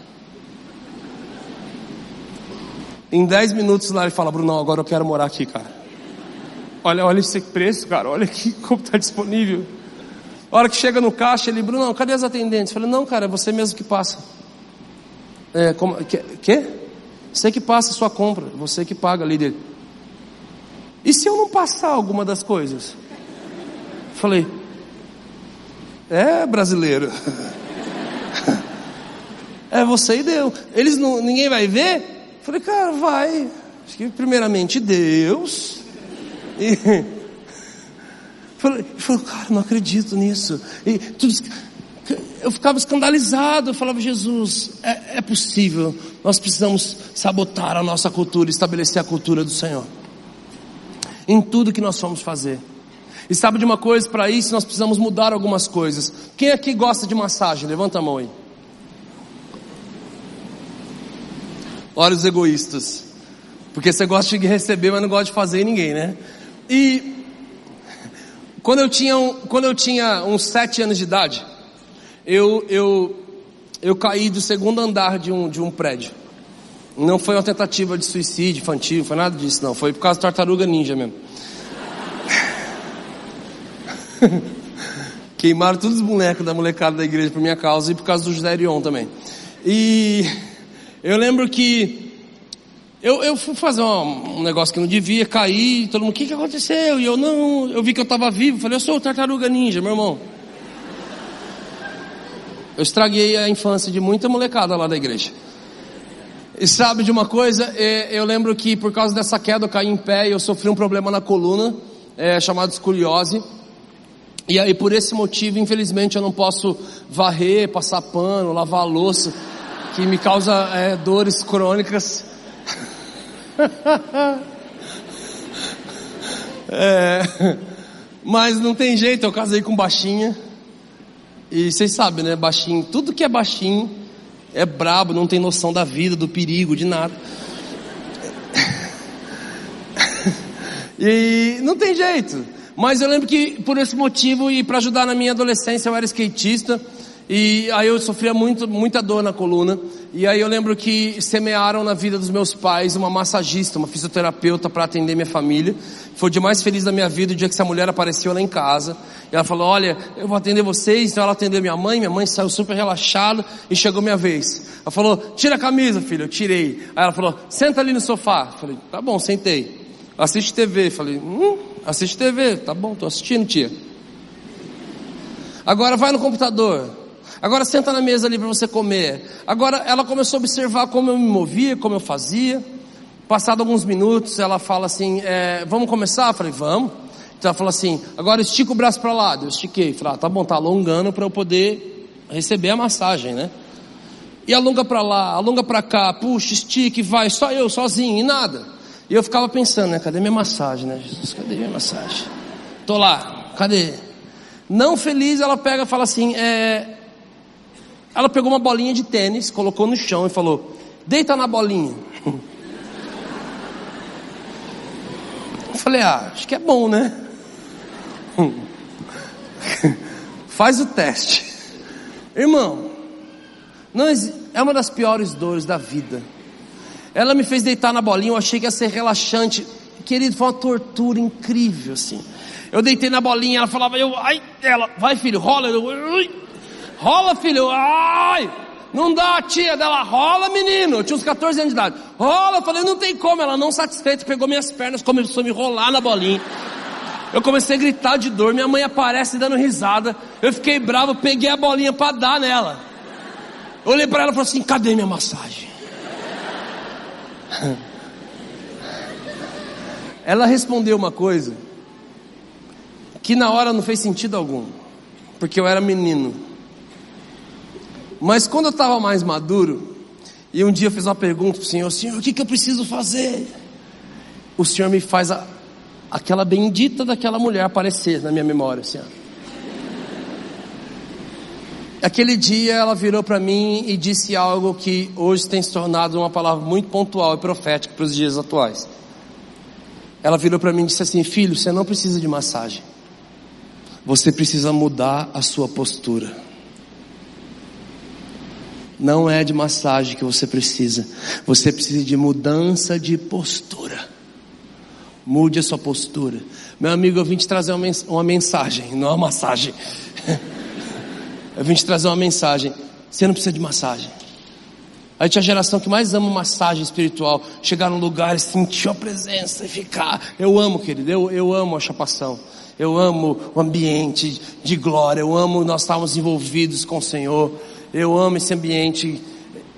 Em 10 minutos lá ele fala, Bruno, agora eu quero morar aqui, cara. Olha, olha esse preço, cara, olha aqui como está disponível. A hora que chega no caixa, ele, Bruno, cadê as atendentes? Eu falei, não, cara, é você mesmo que passa. É, como, que, que? Você que passa a sua compra, você que paga, líder. E se eu não passar alguma das coisas? Falei, é brasileiro. é você e Deus. Eles não, ninguém vai ver? Falei, cara, vai. Acho que primeiramente Deus. E falei, falei, cara, não acredito nisso. E tudo eu ficava escandalizado, eu falava, Jesus, é, é possível, nós precisamos sabotar a nossa cultura, estabelecer a cultura do Senhor. Em tudo que nós vamos fazer. E sabe de uma coisa, para isso nós precisamos mudar algumas coisas. Quem aqui gosta de massagem? Levanta a mão aí. Olha os egoístas. Porque você gosta de receber, mas não gosta de fazer ninguém, né? E quando eu tinha, quando eu tinha uns sete anos de idade, eu, eu, eu caí do segundo andar de um, de um prédio. Não foi uma tentativa de suicídio infantil, foi nada disso, não. Foi por causa da tartaruga ninja mesmo. Queimaram todos os bonecos da molecada da igreja por minha causa e por causa do José Erion também. E eu lembro que eu, eu fui fazer um, um, negócio que não devia, cair, todo mundo, o que, que aconteceu? E eu não, eu vi que eu estava vivo, falei, eu sou o tartaruga ninja, meu irmão. Eu estraguei a infância de muita molecada lá da igreja. E sabe de uma coisa? É, eu lembro que por causa dessa queda eu caí em pé e eu sofri um problema na coluna, é, chamado escoliose. E aí por esse motivo, infelizmente, eu não posso varrer, passar pano, lavar a louça, que me causa é, dores crônicas. é, mas não tem jeito, eu casei com baixinha. E vocês sabem, né? Baixinho, tudo que é baixinho é brabo, não tem noção da vida, do perigo, de nada. e não tem jeito. Mas eu lembro que por esse motivo e para ajudar na minha adolescência eu era skatista. E aí eu sofria muito, muita dor na coluna. E aí eu lembro que semearam na vida dos meus pais uma massagista, uma fisioterapeuta para atender minha família. Foi o dia mais feliz da minha vida, o dia que essa mulher apareceu lá em casa. E ela falou, olha, eu vou atender vocês. Então ela atendeu minha mãe, minha mãe saiu super relaxada e chegou minha vez. Ela falou, tira a camisa, filho. Eu tirei. Aí ela falou, senta ali no sofá. Eu falei, tá bom, sentei. Assiste TV. Eu falei, hum, assiste TV. Tá bom, tô assistindo, tia. Agora vai no computador. Agora senta na mesa ali para você comer. Agora ela começou a observar como eu me movia, como eu fazia. Passado alguns minutos, ela fala assim: é, Vamos começar? Eu falei: Vamos. Então ela falou assim: Agora estica o braço para lá. Eu estiquei. Falei: ah, Tá bom, tá alongando para eu poder receber a massagem, né? E alonga para lá, alonga para cá, puxa, estique, vai, só eu, sozinho, e nada. E eu ficava pensando, né? Cadê minha massagem, né? Jesus, cadê minha massagem? Tô lá, cadê? Não feliz, ela pega e fala assim: é... ela pegou uma bolinha de tênis, colocou no chão e falou: deita na bolinha. Eu falei: ah, acho que é bom, né? Faz o teste, irmão. Não é uma das piores dores da vida. Ela me fez deitar na bolinha, eu achei que ia ser relaxante. Querido, foi uma tortura incrível, assim. Eu deitei na bolinha, ela falava, eu, ai, ela, vai filho, rola, eu, ai, rola filho, ai, não dá, tia dela, rola menino, eu tinha uns 14 anos de idade, rola, eu falei, não tem como, ela não satisfeita, pegou minhas pernas, começou a me rolar na bolinha, eu comecei a gritar de dor, minha mãe aparece dando risada, eu fiquei bravo, peguei a bolinha para dar nela, eu olhei para ela e falei assim, cadê minha massagem? Ela respondeu uma coisa que na hora não fez sentido algum, porque eu era menino. Mas quando eu estava mais maduro, e um dia eu fiz uma pergunta para o Senhor: Senhor, o que, que eu preciso fazer? O Senhor me faz a, aquela bendita daquela mulher aparecer na minha memória, Senhor. Aquele dia ela virou para mim e disse algo que hoje tem se tornado uma palavra muito pontual e profética para os dias atuais. Ela virou para mim e disse assim: Filho, você não precisa de massagem. Você precisa mudar a sua postura. Não é de massagem que você precisa. Você precisa de mudança de postura. Mude a sua postura. Meu amigo, eu vim te trazer uma mensagem, não uma massagem. Eu vim te trazer uma mensagem. Você não precisa de massagem. A gente é a geração que mais ama massagem espiritual. Chegar num lugar e sentir a presença e ficar. Eu amo, querido, eu, eu amo a chapação. Eu amo o ambiente de glória. Eu amo nós estarmos envolvidos com o Senhor. Eu amo esse ambiente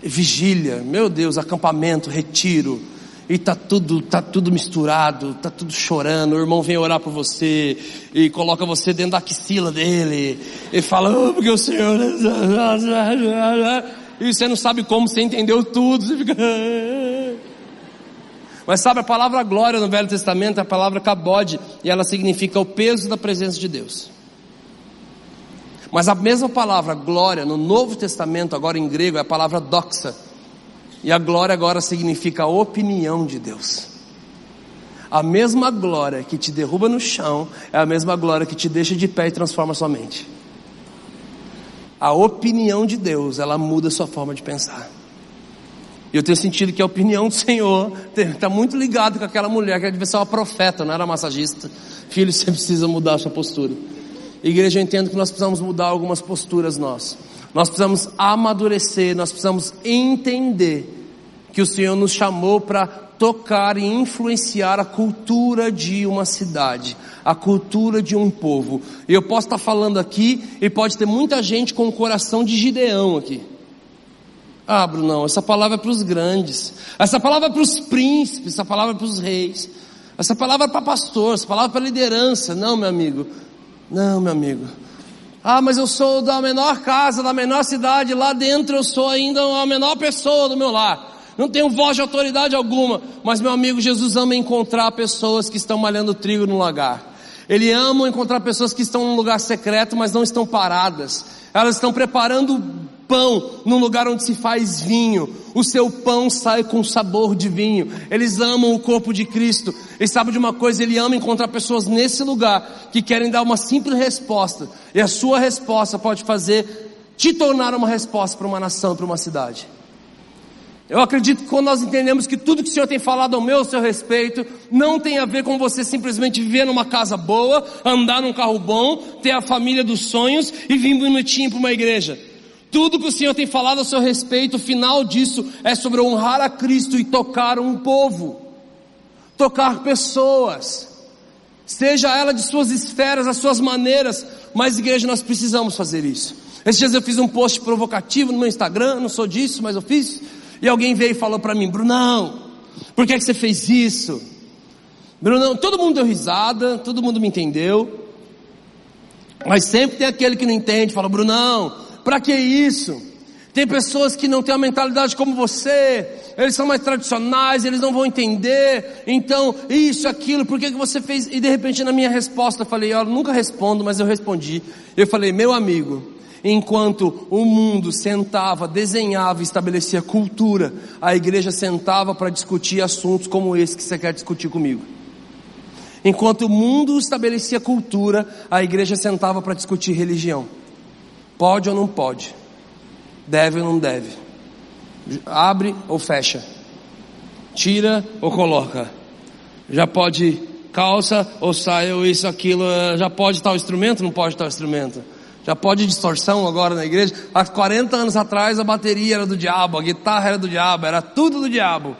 vigília. Meu Deus, acampamento, retiro. E tá tudo, tá tudo misturado, tá tudo chorando. O irmão vem orar por você e coloca você dentro da axila dele e fala, oh, porque o Senhor e você não sabe como, você entendeu tudo, você fica. Mas sabe, a palavra glória no Velho Testamento é a palavra kabod, e ela significa o peso da presença de Deus. Mas a mesma palavra glória no Novo Testamento, agora em grego, é a palavra doxa. E a glória agora significa a opinião de Deus. A mesma glória que te derruba no chão é a mesma glória que te deixa de pé e transforma sua mente a opinião de Deus, ela muda a sua forma de pensar. E eu tenho sentido que a opinião do Senhor está muito ligado com aquela mulher que devia ser uma profeta, não era massagista. Filho, você precisa mudar a sua postura. Igreja, eu entendo que nós precisamos mudar algumas posturas nós. Nós precisamos amadurecer, nós precisamos entender que o Senhor nos chamou para tocar e influenciar a cultura de uma cidade, a cultura de um povo. E eu posso estar falando aqui e pode ter muita gente com o coração de Gideão aqui. Ah, Brunão, essa palavra é para os grandes, essa palavra é para os príncipes, essa palavra é para os reis, essa palavra é para pastor, essa palavra é para liderança. Não, meu amigo, não, meu amigo. Ah, mas eu sou da menor casa, da menor cidade, lá dentro eu sou ainda a menor pessoa do meu lar não tenho voz de autoridade alguma, mas meu amigo Jesus ama encontrar pessoas que estão malhando trigo no lagar. Ele ama encontrar pessoas que estão num lugar secreto, mas não estão paradas. Elas estão preparando pão num lugar onde se faz vinho. O seu pão sai com sabor de vinho. Eles amam o corpo de Cristo. E sabe de uma coisa? Ele ama encontrar pessoas nesse lugar que querem dar uma simples resposta. E a sua resposta pode fazer te tornar uma resposta para uma nação, para uma cidade. Eu acredito que quando nós entendemos que tudo que o Senhor tem falado ao meu ao seu respeito não tem a ver com você simplesmente viver numa casa boa, andar num carro bom, ter a família dos sonhos e vir bonitinho para uma igreja. Tudo que o Senhor tem falado ao seu respeito, o final disso é sobre honrar a Cristo e tocar um povo, tocar pessoas, seja ela de suas esferas, as suas maneiras, mas igreja nós precisamos fazer isso. Esses dias eu fiz um post provocativo no meu Instagram, não sou disso, mas eu fiz e alguém veio e falou para mim, Brunão, por que, é que você fez isso? Brunão, todo mundo deu risada, todo mundo me entendeu. Mas sempre tem aquele que não entende, fala, Brunão, para que isso? Tem pessoas que não têm a mentalidade como você, eles são mais tradicionais, eles não vão entender, então, isso, aquilo, por que, que você fez? E de repente na minha resposta eu falei, eu nunca respondo, mas eu respondi. Eu falei, meu amigo, enquanto o mundo sentava, desenhava, estabelecia cultura, a igreja sentava para discutir assuntos como esse que você quer discutir comigo. Enquanto o mundo estabelecia cultura, a igreja sentava para discutir religião. Pode ou não pode? Deve ou não deve? Abre ou fecha? Tira ou coloca? Já pode calça ou saia ou isso, aquilo? Já pode tal instrumento? Não pode tal instrumento? Já pode distorção agora na igreja? Há 40 anos atrás a bateria era do diabo, a guitarra era do diabo, era tudo do diabo.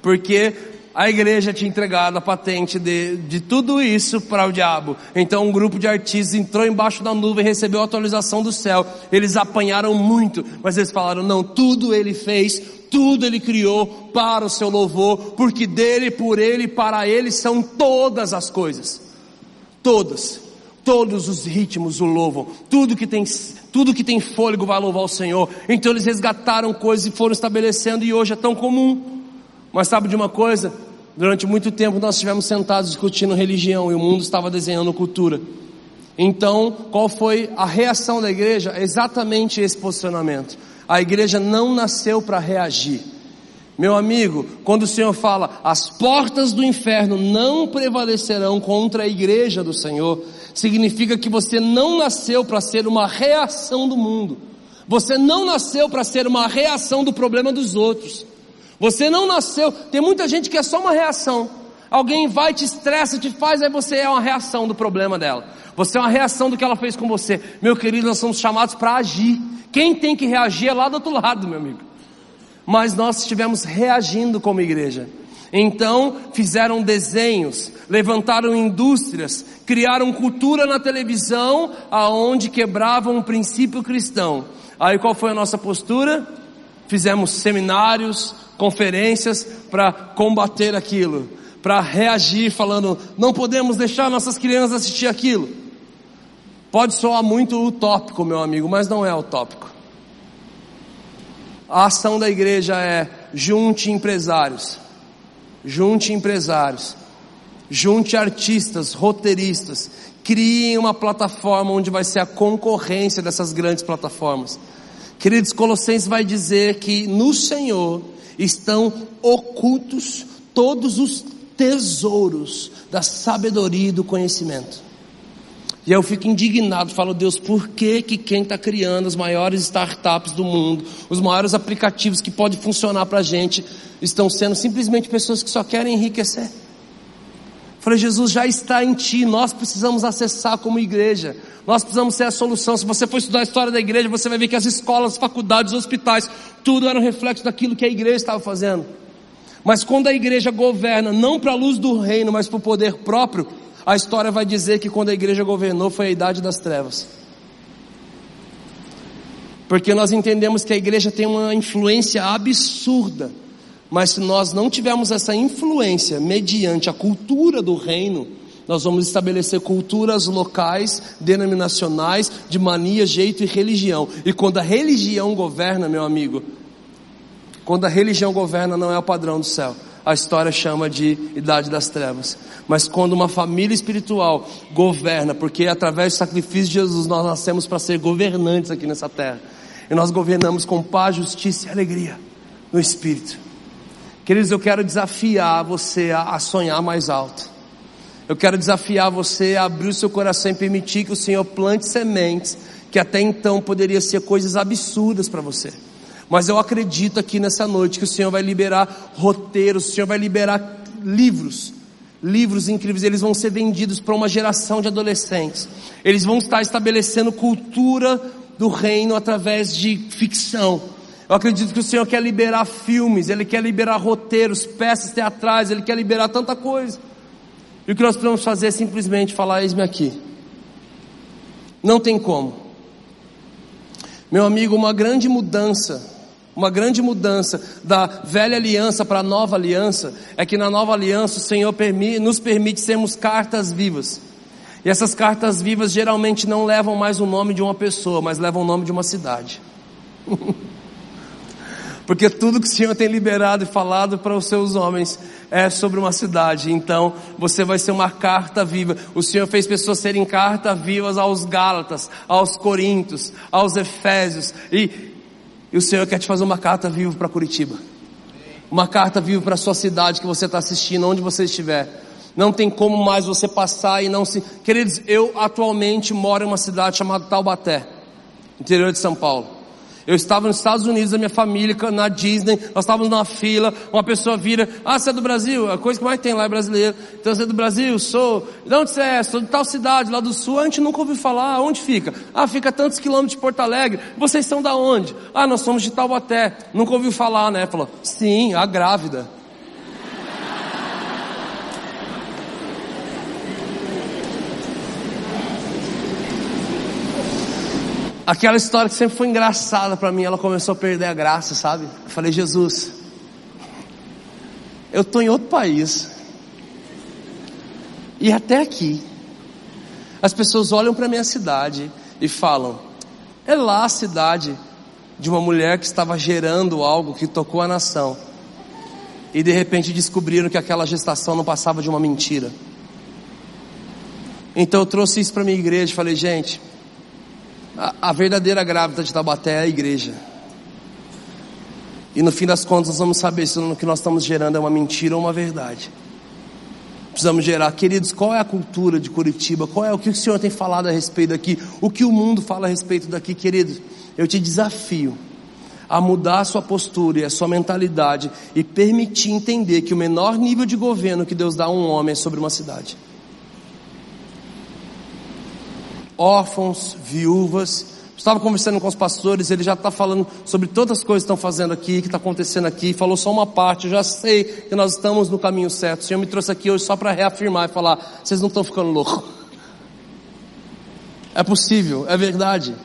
Porque a igreja tinha entregado a patente de, de tudo isso para o diabo. Então um grupo de artistas entrou embaixo da nuvem e recebeu a atualização do céu. Eles apanharam muito, mas eles falaram: não, tudo ele fez, tudo ele criou para o seu louvor, porque dele, por ele, para ele são todas as coisas. Todas. Todos os ritmos o louvam. Tudo que tem, tudo que tem fôlego vai louvar o Senhor. Então eles resgataram coisas e foram estabelecendo e hoje é tão comum. Mas sabe de uma coisa? Durante muito tempo nós estivemos sentados discutindo religião e o mundo estava desenhando cultura. Então, qual foi a reação da igreja? Exatamente esse posicionamento. A igreja não nasceu para reagir. Meu amigo, quando o Senhor fala, as portas do inferno não prevalecerão contra a igreja do Senhor, significa que você não nasceu para ser uma reação do mundo. Você não nasceu para ser uma reação do problema dos outros. Você não nasceu. Tem muita gente que é só uma reação. Alguém vai, te estressa, te faz, aí você é uma reação do problema dela. Você é uma reação do que ela fez com você. Meu querido, nós somos chamados para agir. Quem tem que reagir é lá do outro lado, meu amigo. Mas nós estivemos reagindo como igreja. Então fizeram desenhos, levantaram indústrias, criaram cultura na televisão, aonde quebravam o princípio cristão. Aí qual foi a nossa postura? Fizemos seminários, conferências para combater aquilo, para reagir falando, não podemos deixar nossas crianças assistir aquilo. Pode soar muito utópico, meu amigo, mas não é utópico. A ação da igreja é junte empresários, junte empresários, junte artistas, roteiristas, criem uma plataforma onde vai ser a concorrência dessas grandes plataformas. Queridos, Colossenses vai dizer que no Senhor estão ocultos todos os tesouros da sabedoria e do conhecimento. E eu fico indignado, falo, Deus, por que que quem está criando as maiores startups do mundo, os maiores aplicativos que podem funcionar para a gente, estão sendo simplesmente pessoas que só querem enriquecer? Falei, Jesus já está em ti, nós precisamos acessar como igreja, nós precisamos ser a solução. Se você for estudar a história da igreja, você vai ver que as escolas, faculdades, hospitais, tudo era um reflexo daquilo que a igreja estava fazendo. Mas quando a igreja governa, não para a luz do reino, mas para o poder próprio, a história vai dizer que quando a igreja governou foi a idade das trevas. Porque nós entendemos que a igreja tem uma influência absurda mas se nós não tivermos essa influência mediante a cultura do reino, nós vamos estabelecer culturas locais, denominacionais, de mania, jeito e religião. E quando a religião governa, meu amigo, quando a religião governa, não é o padrão do céu. A história chama de idade das trevas. Mas quando uma família espiritual governa, porque através do sacrifício de Jesus nós nascemos para ser governantes aqui nessa terra. E nós governamos com paz, justiça e alegria no Espírito. Queridos, eu quero desafiar você a, sonhar mais alto. Eu quero desafiar você a abrir o seu coração e permitir que o Senhor plante sementes que até então poderiam ser coisas absurdas para você. Mas eu acredito aqui nessa noite que o Senhor vai liberar roteiros, o Senhor vai liberar livros, livros incríveis, eles vão ser vendidos para uma geração de adolescentes. Eles vão estar estabelecendo cultura do reino através de ficção eu acredito que o Senhor quer liberar filmes, Ele quer liberar roteiros, peças teatrais, Ele quer liberar tanta coisa. E o que nós precisamos fazer é simplesmente falar: eis-me aqui. Não tem como. Meu amigo, uma grande mudança, uma grande mudança da velha aliança para a nova aliança, é que na nova aliança o Senhor nos permite sermos cartas vivas. E essas cartas vivas geralmente não levam mais o nome de uma pessoa, mas levam o nome de uma cidade. Porque tudo que o Senhor tem liberado e falado para os seus homens é sobre uma cidade. Então, você vai ser uma carta viva. O Senhor fez pessoas serem cartas vivas aos Gálatas, aos Coríntios, aos Efésios. E, e o Senhor quer te fazer uma carta viva para Curitiba. Uma carta viva para a sua cidade que você está assistindo, onde você estiver. Não tem como mais você passar e não se. Queridos, eu atualmente moro em uma cidade chamada Taubaté, interior de São Paulo. Eu estava nos Estados Unidos, a minha família, na Disney, nós estávamos numa fila, uma pessoa vira, ah, você é do Brasil? A coisa que mais tem lá é brasileiro. Então você é do Brasil? Sou. De onde você é? Sou de tal cidade, lá do sul. A gente nunca ouviu falar. Onde fica? Ah, fica a tantos quilômetros de Porto Alegre. Vocês são da onde? Ah, nós somos de Taubaté. Nunca ouviu falar, né? Falou, sim, a grávida. Aquela história que sempre foi engraçada para mim, ela começou a perder a graça, sabe? Eu falei, Jesus, eu estou em outro país. E até aqui, as pessoas olham para minha cidade e falam: é lá a cidade de uma mulher que estava gerando algo que tocou a nação. E de repente descobriram que aquela gestação não passava de uma mentira. Então eu trouxe isso para minha igreja e falei, gente, a, verdadeira grávida de Tabaté é a igreja. E no fim das contas, nós vamos saber se o que nós estamos gerando é uma mentira ou uma verdade. Precisamos gerar, queridos, qual é a cultura de Curitiba? Qual é o que o Senhor tem falado a respeito daqui? O que o mundo fala a respeito daqui, queridos? Eu te desafio a mudar a sua postura e a sua mentalidade e permitir entender que o menor nível de governo que Deus dá a um homem é sobre uma cidade. Órfãos, viúvas. Estava conversando com os pastores, ele já está falando sobre todas as coisas que estão fazendo aqui, que está acontecendo aqui. Falou só uma parte, eu já sei que nós estamos no caminho certo. O Senhor me trouxe aqui hoje só para reafirmar e falar: vocês não estão ficando loucos. É possível, é verdade.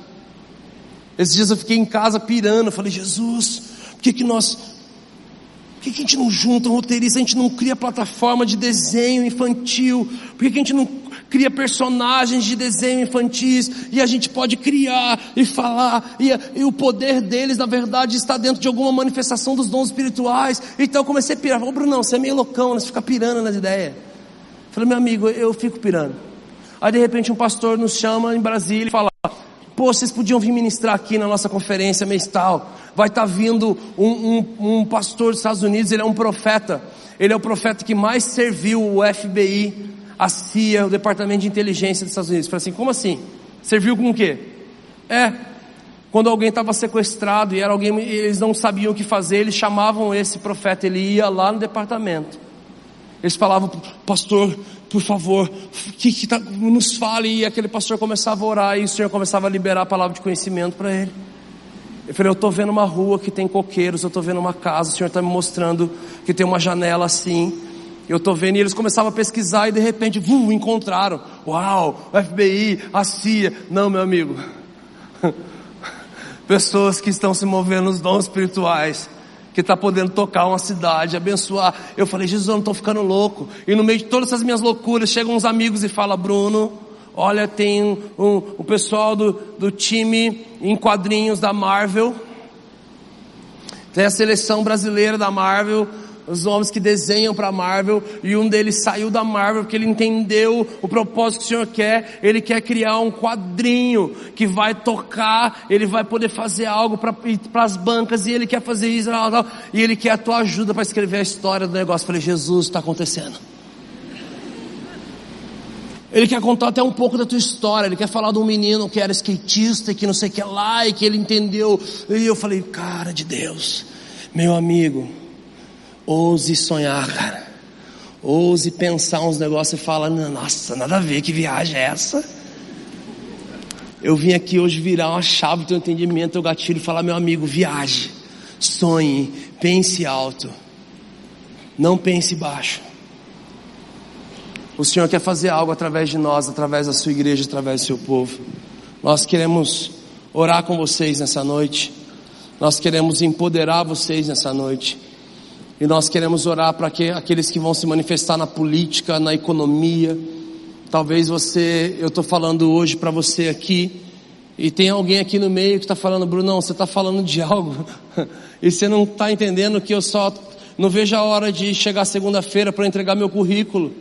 Esses dias eu fiquei em casa pirando, falei, Jesus, por que, que nós por que, que, a gente não junta um roteirista, a gente não cria plataforma de desenho infantil? Por que, que a gente não cria personagens de desenho infantis e a gente pode criar e falar e, e, o poder deles na verdade está dentro de alguma manifestação dos dons espirituais. Então eu comecei a pirar. Falei, Brunão, você é meio loucão, né? você fica pirando nas ideias. Falei, meu amigo, eu fico pirando. Aí de repente um pastor nos chama em Brasília e fala, pô, vocês podiam vir ministrar aqui na nossa conferência mensal. Vai estar tá vindo um, um, um pastor dos Estados Unidos, ele é um profeta. Ele é o profeta que mais serviu o FBI a CIA, o Departamento de Inteligência dos Estados Unidos. Falei assim, como assim? Serviu com o quê? É, quando alguém estava sequestrado e era alguém, eles não sabiam o que fazer, eles chamavam esse profeta, ele ia lá no departamento. Eles falavam, pastor, por favor, que, que tá, nos fale, e aquele pastor começava a orar, e o Senhor começava a liberar a palavra de conhecimento para ele. Eu falei, eu estou vendo uma rua que tem coqueiros, eu estou vendo uma casa, o Senhor está me mostrando que tem uma janela assim, eu estou vendo e eles começavam a pesquisar e de repente, vum, encontraram. Uau, FBI, a CIA. Não, meu amigo. Pessoas que estão se movendo nos dons espirituais. Que está podendo tocar uma cidade, abençoar. Eu falei, Jesus, eu não estou ficando louco. E no meio de todas essas minhas loucuras, chegam uns amigos e falam, Bruno, olha, tem um, um, o pessoal do, do time em quadrinhos da Marvel. Tem a seleção brasileira da Marvel os homens que desenham para a Marvel, e um deles saiu da Marvel porque ele entendeu o propósito que o Senhor quer. Ele quer criar um quadrinho que vai tocar, ele vai poder fazer algo para as bancas, e ele quer fazer isso, tal, tal, e ele quer a tua ajuda para escrever a história do negócio. Eu falei, Jesus, está acontecendo. Ele quer contar até um pouco da tua história. Ele quer falar de um menino que era skatista e que não sei o que lá e que ele entendeu. E eu falei, cara de Deus, meu amigo, Ouse sonhar, cara. Ouse pensar uns negócios e fala, nossa, nada a ver, que viagem é essa? Eu vim aqui hoje virar uma chave do teu entendimento, teu gatilho e falar, meu amigo, viaje, sonhe, pense alto, não pense baixo. O Senhor quer fazer algo através de nós, através da sua igreja, através do seu povo. Nós queremos orar com vocês nessa noite. Nós queremos empoderar vocês nessa noite. E nós queremos orar para que aqueles que vão se manifestar na política, na economia. Talvez você, eu estou falando hoje para você aqui, E tem alguém aqui no meio que está falando, Brunão, você está falando de algo. e você não está entendendo que eu só não vejo a hora de chegar segunda-feira para entregar meu currículo.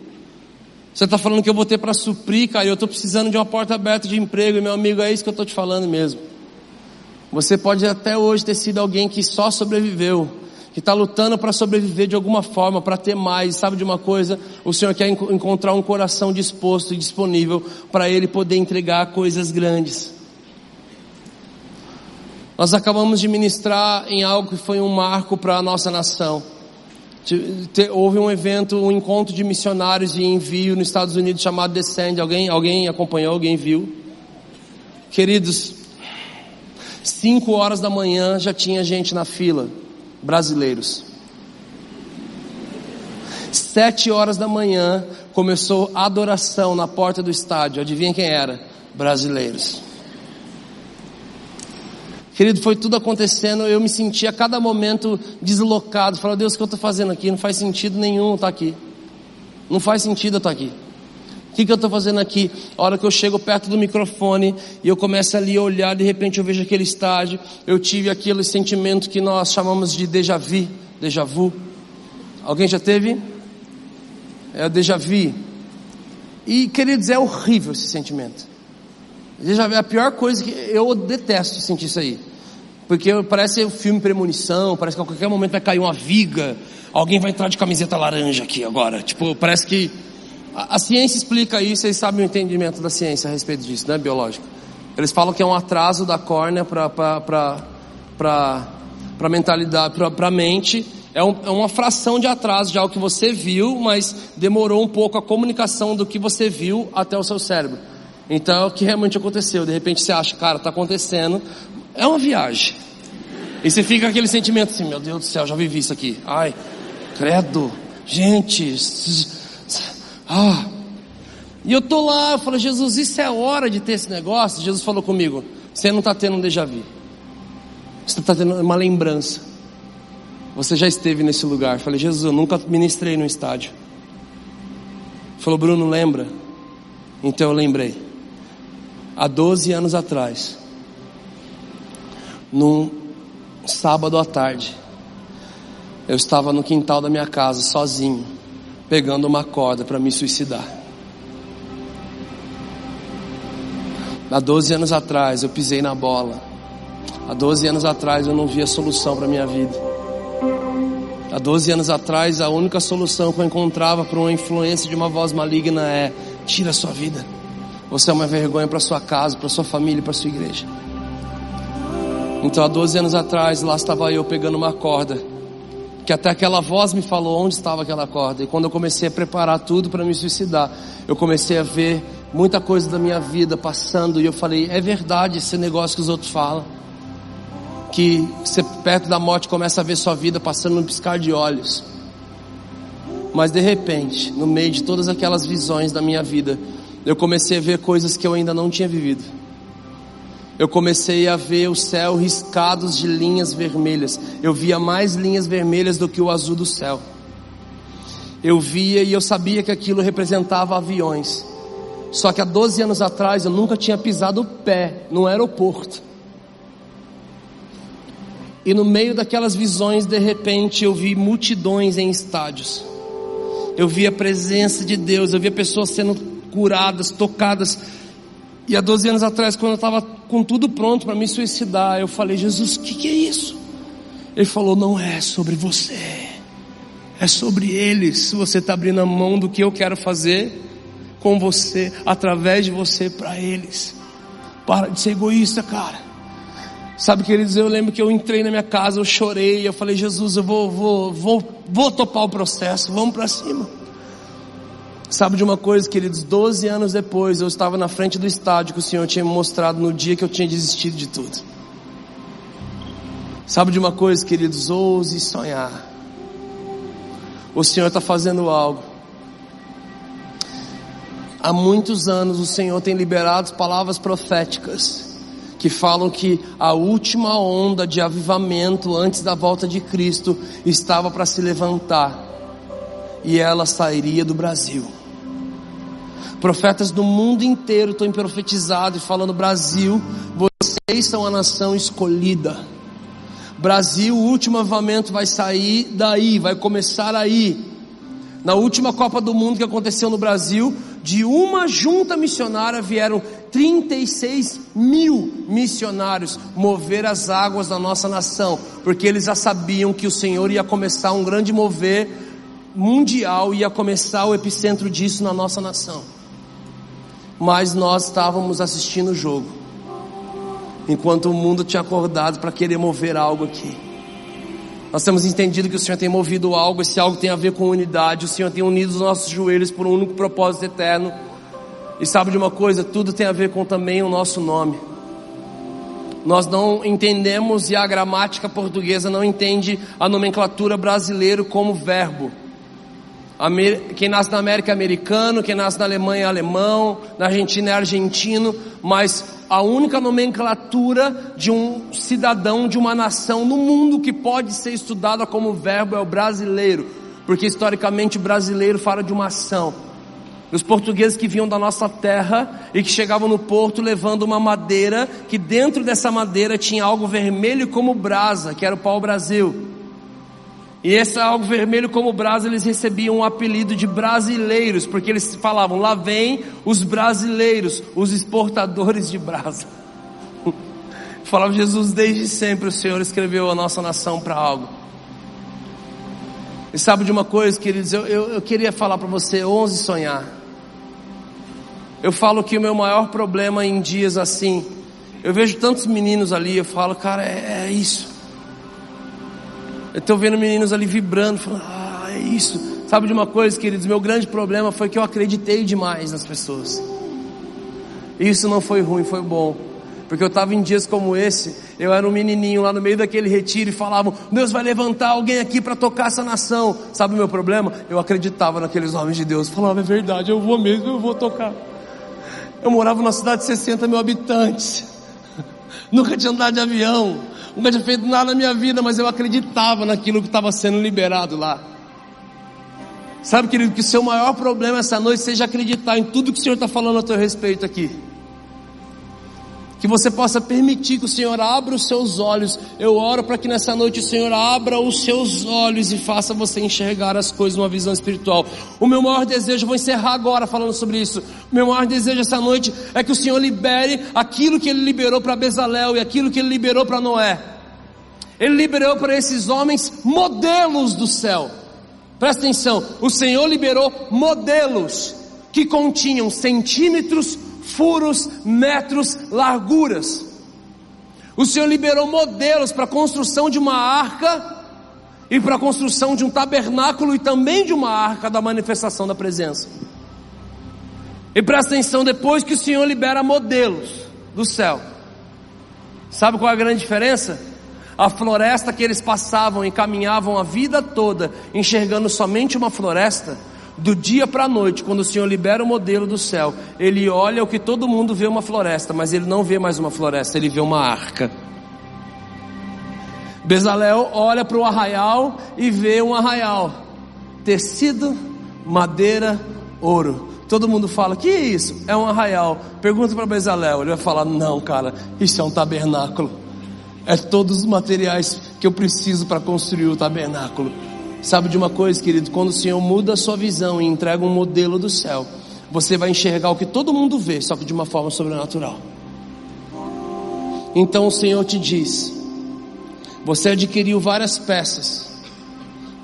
Você está falando que eu vou ter para suprir, cara, eu estou precisando de uma porta aberta de emprego, e meu amigo, é isso que eu estou te falando mesmo. Você pode até hoje ter sido alguém que só sobreviveu, que está lutando para sobreviver de alguma forma, para ter mais. Sabe de uma coisa? O Senhor quer encontrar um coração disposto e disponível para Ele poder entregar coisas grandes. Nós acabamos de ministrar em algo que foi um marco para a nossa nação. Houve um evento, um encontro de missionários de envio nos Estados Unidos chamado Descend. Alguém, alguém acompanhou, alguém viu? Queridos, cinco horas da manhã já tinha gente na fila, brasileiros. Sete horas da manhã começou a adoração na porta do estádio. Adivinha quem era? Brasileiros. Querido, foi tudo acontecendo, eu me sentia a cada momento deslocado. Falei, Deus, o que eu estou fazendo aqui? Não faz sentido nenhum estar aqui. Não faz sentido eu estar aqui. Que, que eu estou fazendo aqui? A hora que eu chego perto do microfone e eu começo ali a olhar, de repente eu vejo aquele estágio, eu tive aquele sentimento que nós chamamos de déjà vu, déjà vu. Alguém já teve? É o déjà vu. E, queridos, é horrível esse sentimento. Já é a pior coisa que eu detesto sentir isso aí. Porque parece um filme premonição, parece que a qualquer momento vai cair uma viga, alguém vai entrar de camiseta laranja aqui agora. Tipo, parece que a, a ciência explica isso, vocês sabem o entendimento da ciência a respeito disso, né, biológico. Eles falam que é um atraso da córnea para para mentalidade, para mente. É, um, é uma fração de atraso de algo que você viu, mas demorou um pouco a comunicação do que você viu até o seu cérebro. Então é o que realmente aconteceu. De repente você acha, cara, está acontecendo. É uma viagem. E você fica aquele sentimento assim, meu Deus do céu, já vivi isso aqui. Ai, credo, gente. Ah. E eu tô lá, eu falo, Jesus, isso é hora de ter esse negócio? Jesus falou comigo, você não está tendo um déjà vu. Você está tendo uma lembrança. Você já esteve nesse lugar. Eu falei, Jesus, eu nunca ministrei no estádio. Ele falou, Bruno, lembra? Então eu lembrei há 12 anos atrás, num sábado à tarde, eu estava no quintal da minha casa, sozinho, pegando uma corda para me suicidar. Há 12 anos atrás eu pisei na bola. Há 12 anos atrás eu não via solução para minha vida. Há 12 anos atrás a única solução que eu encontrava para uma influência de uma voz maligna é: tira a sua vida. Você é uma vergonha para sua casa, para sua família, para sua igreja. Então, há 12 anos atrás, lá estava eu pegando uma corda, que até aquela voz me falou onde estava aquela corda. E quando eu comecei a preparar tudo para me suicidar, eu comecei a ver muita coisa da minha vida passando e eu falei: é verdade esse negócio que os outros falam. Que você perto da morte começa a ver sua vida passando num piscar de olhos. Mas de repente, no meio de todas aquelas visões da minha vida, eu comecei a ver coisas que eu ainda não tinha vivido. Eu comecei a ver o céu riscados de linhas vermelhas. Eu via mais linhas vermelhas do que o azul do céu. Eu via e eu sabia que aquilo representava aviões. Só que há 12 anos atrás eu nunca tinha pisado o pé no aeroporto. E no meio daquelas visões, de repente, eu vi multidões em estádios. Eu vi a presença de Deus, eu via pessoas sendo curadas, tocadas. E há 12 anos atrás, quando eu estava com tudo pronto para me suicidar, eu falei: Jesus, o que, que é isso? Ele falou: Não é sobre você, é sobre eles. Você está abrindo a mão do que eu quero fazer com você, através de você, para eles. Para de ser egoísta, cara. Sabe, queridos, eu lembro que eu entrei na minha casa, eu chorei, eu falei: Jesus, eu vou, vou, vou, vou topar o processo, vamos para cima. Sabe de uma coisa, queridos? Doze anos depois, eu estava na frente do estádio que o Senhor tinha me mostrado no dia que eu tinha desistido de tudo. Sabe de uma coisa, queridos? Ouse sonhar. O Senhor está fazendo algo. Há muitos anos o Senhor tem liberado palavras proféticas que falam que a última onda de avivamento antes da volta de Cristo estava para se levantar e ela sairia do Brasil. Profetas do mundo inteiro têm profetizado e falando: Brasil, vocês são a nação escolhida. Brasil, o último avamento vai sair daí, vai começar aí. Na última Copa do Mundo que aconteceu no Brasil, de uma junta missionária vieram 36 mil missionários mover as águas da nossa nação, porque eles já sabiam que o Senhor ia começar um grande mover mundial, ia começar o epicentro disso na nossa nação. Mas nós estávamos assistindo o jogo, enquanto o mundo tinha acordado para querer mover algo aqui. Nós temos entendido que o Senhor tem movido algo, esse algo tem a ver com unidade, o Senhor tem unido os nossos joelhos por um único propósito eterno. E sabe de uma coisa? Tudo tem a ver com também o nosso nome. Nós não entendemos e a gramática portuguesa não entende a nomenclatura brasileira como verbo. Quem nasce na América é americano, quem nasce na Alemanha é alemão, na Argentina é argentino, mas a única nomenclatura de um cidadão de uma nação no mundo que pode ser estudada como verbo é o brasileiro, porque historicamente brasileiro fala de uma ação. Os portugueses que vinham da nossa terra e que chegavam no porto levando uma madeira, que dentro dessa madeira tinha algo vermelho como brasa, que era o pau-brasil. E esse algo vermelho como brasa, eles recebiam o um apelido de brasileiros, porque eles falavam: lá vem os brasileiros, os exportadores de brasa. Falava Jesus, desde sempre o Senhor escreveu a nossa nação para algo. E sabe de uma coisa, queridos? Eu, eu, eu queria falar para você: ouse sonhar. Eu falo que o meu maior problema em dias assim, eu vejo tantos meninos ali, eu falo, cara, é, é isso. Eu estou vendo meninos ali vibrando, falando, ah, é isso. Sabe de uma coisa, queridos? Meu grande problema foi que eu acreditei demais nas pessoas. Isso não foi ruim, foi bom. Porque eu estava em dias como esse, eu era um menininho lá no meio daquele retiro e falavam: Deus vai levantar alguém aqui para tocar essa nação. Sabe o meu problema? Eu acreditava naqueles homens de Deus. Falava: é verdade, eu vou mesmo, eu vou tocar. Eu morava numa cidade de 60 mil habitantes. Nunca tinha andado de avião nunca tinha feito nada na minha vida, mas eu acreditava naquilo que estava sendo liberado lá. Sabe, querido, que o seu maior problema essa noite seja acreditar em tudo que o Senhor está falando a teu respeito aqui que você possa permitir que o Senhor abra os seus olhos. Eu oro para que nessa noite o Senhor abra os seus olhos e faça você enxergar as coisas numa visão espiritual. O meu maior desejo, vou encerrar agora falando sobre isso. O meu maior desejo essa noite é que o Senhor libere aquilo que ele liberou para Bezalel e aquilo que ele liberou para Noé. Ele liberou para esses homens modelos do céu. Presta atenção, o Senhor liberou modelos que continham centímetros furos, metros, larguras. O Senhor liberou modelos para a construção de uma arca e para a construção de um tabernáculo e também de uma arca da manifestação da presença. E presta atenção, depois que o Senhor libera modelos do céu, sabe qual é a grande diferença? A floresta que eles passavam e caminhavam a vida toda, enxergando somente uma floresta, do dia para a noite, quando o Senhor libera o modelo do céu, ele olha o que todo mundo vê uma floresta, mas ele não vê mais uma floresta, ele vê uma arca. Bezalel olha para o arraial e vê um arraial, tecido, madeira, ouro. Todo mundo fala: que é isso? É um arraial. Pergunta para Bezalel, ele vai falar: não, cara, isso é um tabernáculo. É todos os materiais que eu preciso para construir o tabernáculo. Sabe de uma coisa, querido? Quando o Senhor muda a sua visão e entrega um modelo do céu, você vai enxergar o que todo mundo vê, só que de uma forma sobrenatural. Então o Senhor te diz: Você adquiriu várias peças,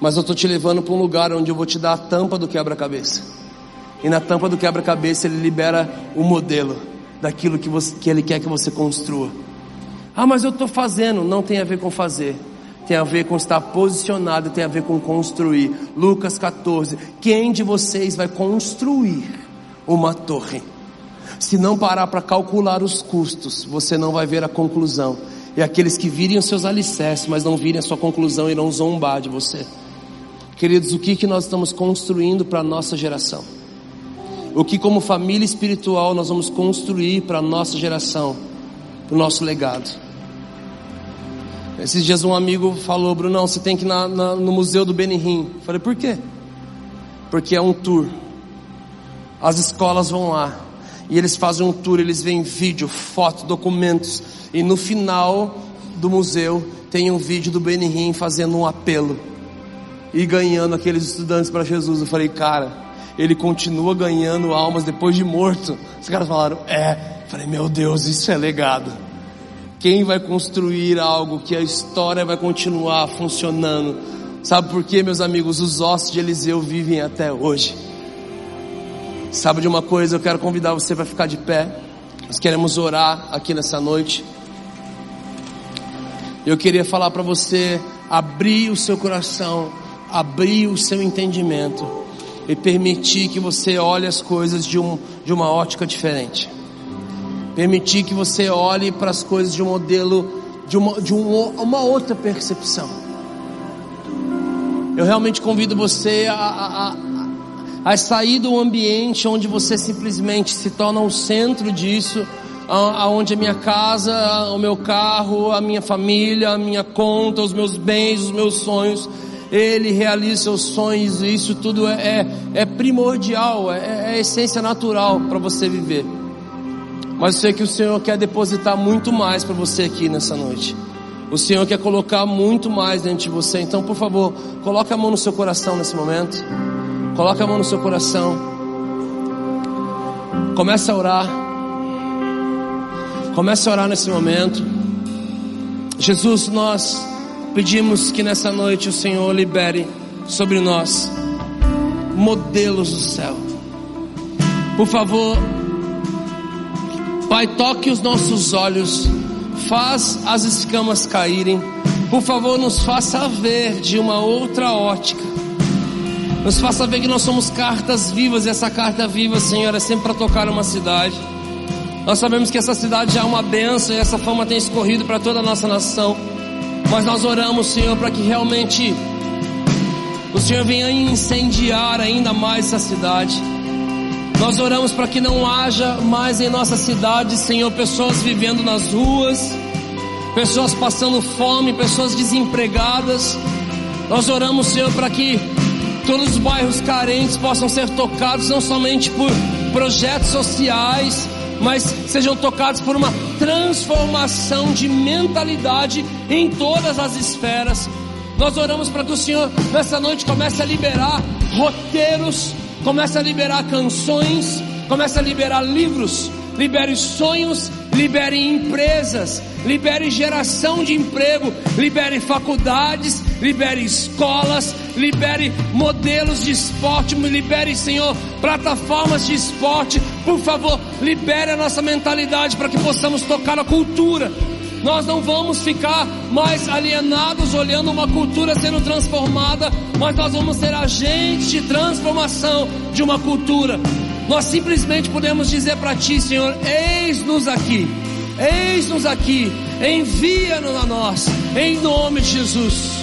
mas eu estou te levando para um lugar onde eu vou te dar a tampa do quebra-cabeça. E na tampa do quebra-cabeça ele libera o modelo daquilo que, você, que ele quer que você construa. Ah, mas eu estou fazendo. Não tem a ver com fazer tem a ver com estar posicionado, tem a ver com construir. Lucas 14: Quem de vocês vai construir uma torre? Se não parar para calcular os custos, você não vai ver a conclusão. E aqueles que virem os seus alicerces, mas não virem a sua conclusão, irão zombar de você. Queridos, o que, que nós estamos construindo para a nossa geração? O que, como família espiritual, nós vamos construir para a nossa geração, para o nosso legado? Esses dias um amigo falou, Brunão, você tem que ir na, na, no museu do Benihim. Falei, por quê? Porque é um tour. As escolas vão lá e eles fazem um tour, eles veem vídeo, foto, documentos e no final do museu tem um vídeo do Benihim fazendo um apelo e ganhando aqueles estudantes para Jesus. Eu falei, cara, ele continua ganhando almas depois de morto. Os caras falaram, é. Eu falei, meu Deus, isso é legado. Quem vai construir algo que a história vai continuar funcionando? Sabe por quê, meus amigos? Os ossos de Eliseu vivem até hoje. Sabe de uma coisa? Eu quero convidar você para ficar de pé. Nós queremos orar aqui nessa noite. Eu queria falar para você abrir o seu coração, abrir o seu entendimento e permitir que você olhe as coisas de, um, de uma ótica diferente. Permitir que você olhe para as coisas de um modelo, de uma, de um, uma outra percepção. Eu realmente convido você a, a, a sair do ambiente onde você simplesmente se torna o centro disso, aonde a minha casa, o meu carro, a minha família, a minha conta, os meus bens, os meus sonhos, ele realiza seus sonhos, e isso tudo é, é, é primordial, é, é essência natural para você viver. Mas eu sei que o Senhor quer depositar muito mais para você aqui nessa noite. O Senhor quer colocar muito mais dentro de você. Então, por favor, coloque a mão no seu coração nesse momento. Coloque a mão no seu coração. Comece a orar. Comece a orar nesse momento. Jesus, nós pedimos que nessa noite o Senhor libere sobre nós modelos do céu. Por favor, Pai, toque os nossos olhos, faz as escamas caírem. Por favor, nos faça ver de uma outra ótica. Nos faça ver que nós somos cartas vivas e essa carta viva, Senhor, é sempre para tocar uma cidade. Nós sabemos que essa cidade já é uma benção e essa fama tem escorrido para toda a nossa nação. Mas nós oramos, Senhor, para que realmente o Senhor venha incendiar ainda mais essa cidade. Nós oramos para que não haja mais em nossa cidade, Senhor, pessoas vivendo nas ruas, pessoas passando fome, pessoas desempregadas. Nós oramos, Senhor, para que todos os bairros carentes possam ser tocados não somente por projetos sociais, mas sejam tocados por uma transformação de mentalidade em todas as esferas. Nós oramos para que o Senhor nessa noite comece a liberar roteiros Começa a liberar canções, começa a liberar livros, libere sonhos, libere empresas, libere geração de emprego, libere faculdades, libere escolas, libere modelos de esporte, libere, Senhor, plataformas de esporte. Por favor, libere a nossa mentalidade para que possamos tocar a cultura nós não vamos ficar mais alienados olhando uma cultura sendo transformada, mas nós vamos ser agentes de transformação de uma cultura. Nós simplesmente podemos dizer para Ti, Senhor: eis-nos aqui, eis-nos aqui, envia-nos a nós, em nome de Jesus.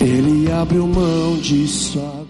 Ele abriu mão de sua